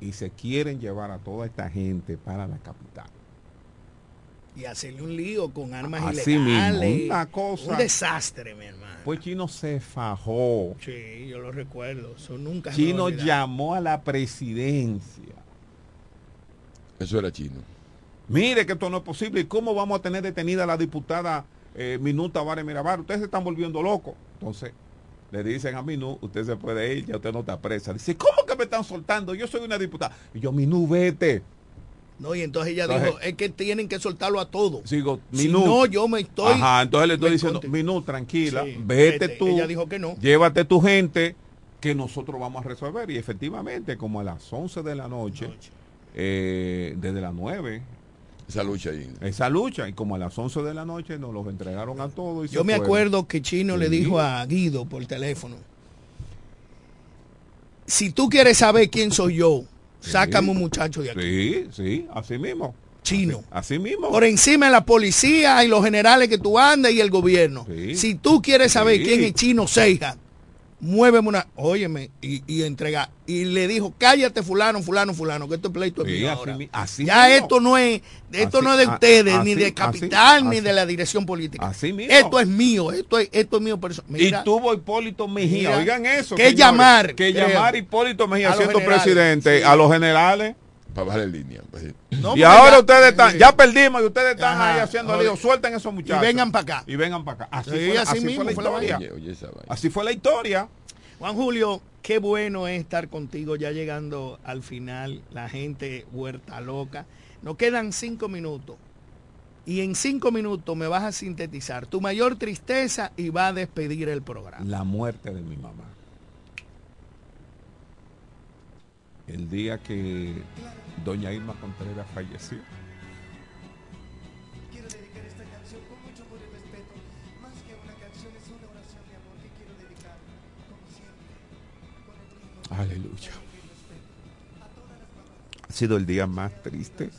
y se quieren llevar a toda esta gente para la capital. Y hacerle un lío con armas Así ilegales. mismo, una cosa. Un desastre, mi hermano. Pues Chino se fajó. sí, yo lo recuerdo. Eso nunca Chino llamó a la presidencia. Eso era chino. Mire que esto no es posible. ¿Y cómo vamos a tener detenida a la diputada eh, Minú Tavares Mirabar? Ustedes se están volviendo locos. Entonces, le dicen a Minú, usted se puede ir, ya usted no está presa. Dice, ¿cómo que me están soltando? Yo soy una diputada. Y yo, Minú, vete. No, y entonces ella Entonces- dijo, es que tienen que soltarlo a todos. Sigo, Si Minú. no, yo me estoy... Ajá, entonces le estoy diciendo, conte- Minú, tranquila, Sí, vete vete. tú. Ella dijo que no. Llévate tu gente que nosotros vamos a resolver. Y efectivamente, como a las 11 de la noche, eh, desde las 9, Esa lucha ahí. esa lucha, y como a las 11 de la noche nos los entregaron a todos. y se Yo me fueron. acuerdo que Chino le Sí. dijo a Guido por teléfono, si tú quieres saber quién soy yo, sácame un muchacho de aquí. Sí, sí, así mismo. Chino. Así mismo. Por encima de la policía y los generales que tú andas y el gobierno. Sí. Si tú quieres saber Sí. quién es Chino Seija, muéveme una, óyeme, y, y entrega. Y le dijo, cállate fulano, fulano, fulano, que pleito es Sí, mío así ahora. mi- así ya mismo. esto no es, esto Así- no es de ustedes, ni de capital, ni de la dirección política. Así mismo. Esto es mío, esto es, esto es mío personal. y tuvo Hipólito Mejía, Mira, oigan eso. que señores, llamar, Que llamar Hipólito Mejía siendo generales, presidente sí. a los generales. Para bajar en línea. pues. No, y ahora ya- ustedes están, ya perdimos y ustedes están Ajá, ahí haciendo lío. Suelten esos muchachos. vengan pa' acá. Y vengan para acá. Así, Sí, fue, así así mismo fue la fue la historia. Oye, oye. Así fue la historia. Juan Julio, qué bueno es estar contigo ya llegando al final, la gente huerta loca. Nos quedan cinco minutos. Y en cinco minutos me vas a sintetizar tu mayor tristeza y va a despedir el programa. La muerte de mi mamá. El día que doña Irma Contreras falleció. Quiero dedicar esta canción con mucho amor y respeto. Más que una canción, es una oración de amor que quiero dedicar, como siempre, con el ritmo Aleluya. Ha sido el día más triste.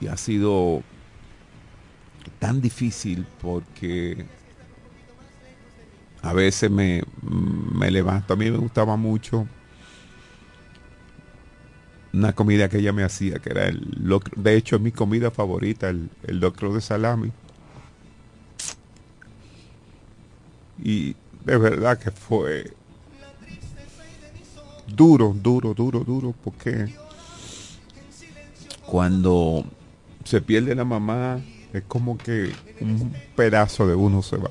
Y ha sido tan difícil porque a veces me, me levanto. A mí me gustaba mucho una comida que ella me hacía, que era el locro. De hecho, es mi comida favorita, el, el locro de salami. y de verdad que fue duro, duro, duro, duro, porque cuando se pierde la mamá es como que un pedazo de uno se va.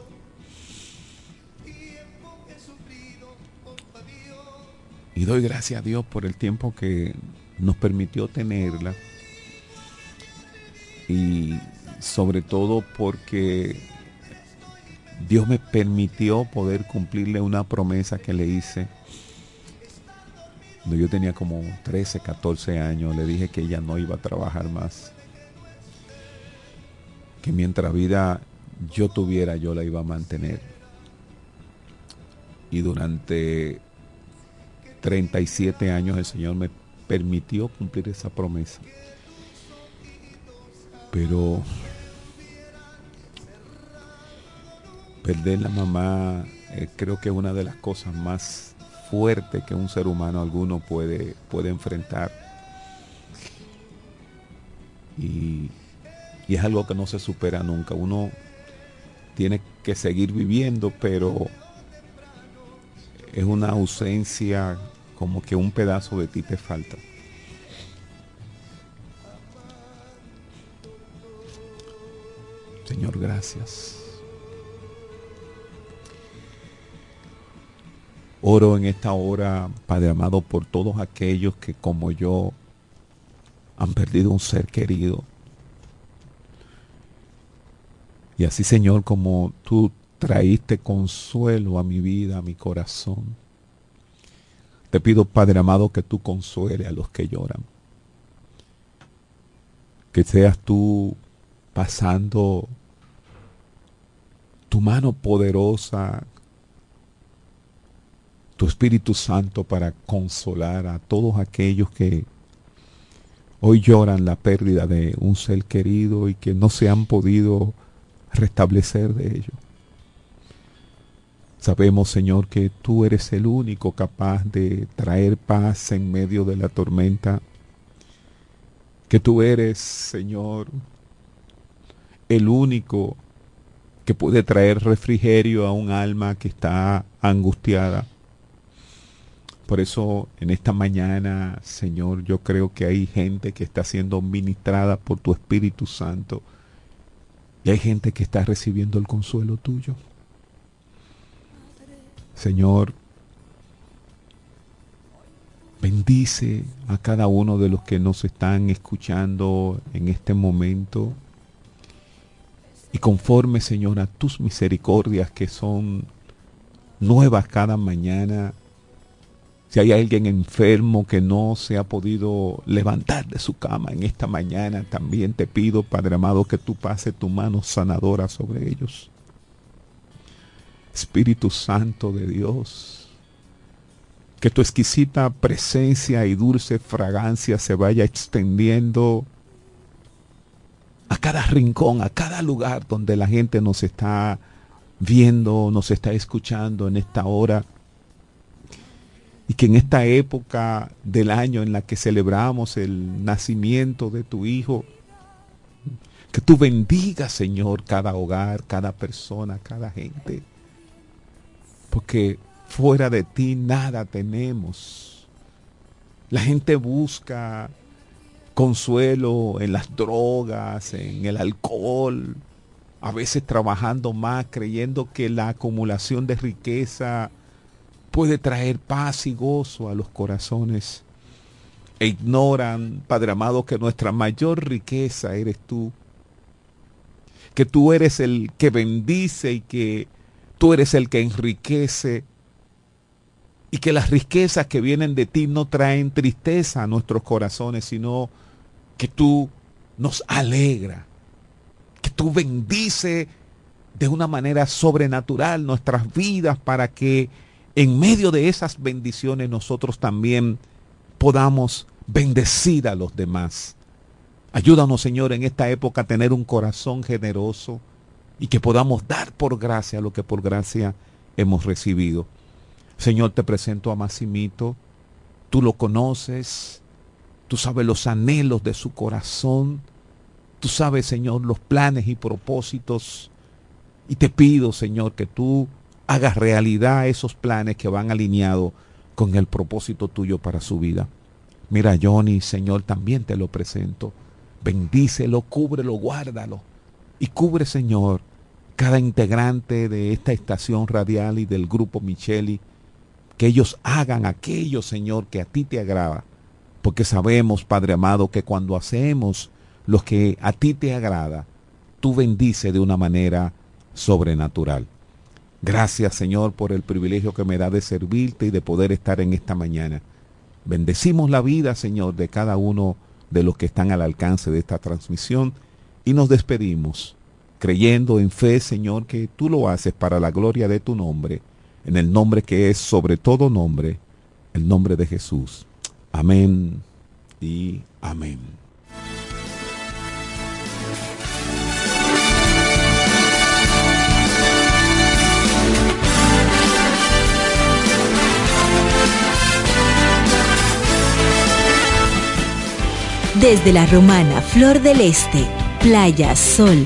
Y doy gracias a Dios por el tiempo que nos permitió tenerla. Y sobre todo porque Dios me permitió poder cumplirle una promesa que le hice. Cuando yo tenía como 13, 14 años, le dije que ella no iba a trabajar más. Que mientras vida yo tuviera, yo la iba a mantener. Y durante 37 años el Señor me permitió cumplir esa promesa. Pero perder la mamá eh, creo que es una de las cosas más fuertes que un ser humano alguno puede, puede enfrentar. Y, y es algo que no se supera nunca. Uno tiene que seguir viviendo, pero es una ausencia como que un pedazo de ti te falta. Señor, gracias. Oro en esta hora, Padre amado, por todos aquellos que como yo han perdido un ser querido. Y así, Señor, como tú traíste consuelo a mi vida, a mi corazón. Te pido, Padre amado, que tú consuele a los que lloran. Que seas tú pasando tu mano poderosa, tu Espíritu Santo para consolar a todos aquellos que hoy lloran la pérdida de un ser querido y que no se han podido restablecer de ello. Sabemos, Señor, que tú eres el único capaz de traer paz en medio de la tormenta. Que tú eres, Señor, el único que puede traer refrigerio a un alma que está angustiada. Por eso en esta mañana, Señor, yo creo que hay gente que está siendo ministrada por tu Espíritu Santo y hay gente que está recibiendo el consuelo tuyo. Señor, bendice a cada uno de los que nos están escuchando en este momento. Y conforme, Señor, a tus misericordias que son nuevas cada mañana, si hay alguien enfermo que no se ha podido levantar de su cama en esta mañana, también te pido, Padre amado, que tú pases tu mano sanadora sobre ellos. Espíritu Santo de Dios, que tu exquisita presencia y dulce fragancia se vaya extendiendo a cada rincón, a cada lugar donde la gente nos está viendo, nos está escuchando en esta hora. Y que en esta época del año en la que celebramos el nacimiento de tu Hijo, que tú bendigas, Señor, cada hogar, cada persona, cada gente. Porque fuera de ti nada tenemos. La gente busca consuelo en las drogas, en el alcohol, a veces trabajando más, creyendo que la acumulación de riqueza puede traer paz y gozo a los corazones. E ignoran, Padre amado, que nuestra mayor riqueza eres tú. Que tú eres el que bendice y que tú eres el que enriquece. Y que las riquezas que vienen de ti no traen tristeza a nuestros corazones, sino que tú nos alegra, que tú bendice de una manera sobrenatural nuestras vidas para que en medio de esas bendiciones nosotros también podamos bendecir a los demás. Ayúdanos, Señor, en esta época a tener un corazón generoso y que podamos dar por gracia lo que por gracia hemos recibido. Señor, te presento a Massimito. Tú lo conoces. Tú sabes los anhelos de su corazón. Tú sabes, Señor, los planes y propósitos. Y te pido, Señor, que tú haga realidad esos planes que van alineados con el propósito tuyo para su vida. Mira, Johnny, Señor, también te lo presento. Bendícelo, cúbrelo, guárdalo. Y cubre, Señor, cada integrante de esta estación radial y del grupo Micheli. Que ellos hagan aquello, Señor, que a ti te agrada. Porque sabemos, Padre amado, que cuando hacemos lo que a ti te agrada, tú bendices de una manera sobrenatural. Gracias, Señor, por el privilegio que me da de servirte y de poder estar en esta mañana. Bendecimos la vida, Señor, de cada uno de los que están al alcance de esta transmisión y nos despedimos, creyendo en fe, Señor, que tú lo haces para la gloria de tu nombre, en el nombre que es sobre todo nombre, el nombre de Jesús. Amén y amén. Desde la romana Flor del Este, playa, sol,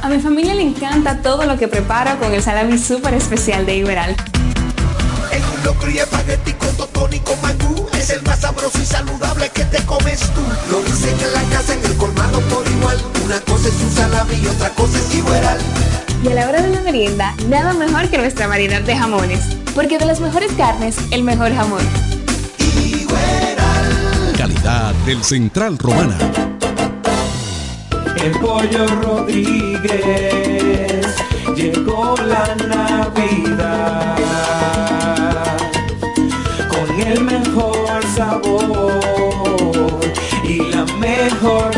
A mi familia le encanta todo lo que preparo con el salami súper especial de Iberal. Un locro y espagueti con totón y con mangú. Es el más sabroso y saludable que te comes tú. Lo dicen en la casa, en el colmado por igual. Una cosa es un salami y otra cosa es igual. Y a la hora de la merienda, nada mejor que nuestra variedad de jamones. Porque de las mejores carnes, el mejor jamón. Calidad del Central Romana. El pollo Rodríguez. Llegó la Navidad. Con el mejor sabor y la mejor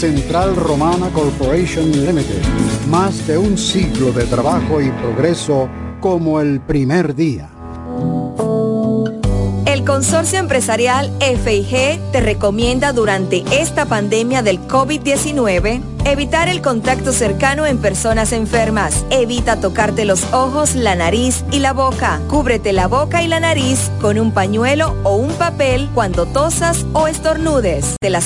Central Romana Corporation Limited. Más de un siglo de trabajo y progreso como el primer día. El Consorcio Empresarial FIG te recomienda durante esta pandemia del COVID-19 evitar el contacto cercano en personas enfermas. Evita tocarte los ojos, la nariz y la boca. Cúbrete la boca y la nariz con un pañuelo o un papel cuando tosas o estornudes. De las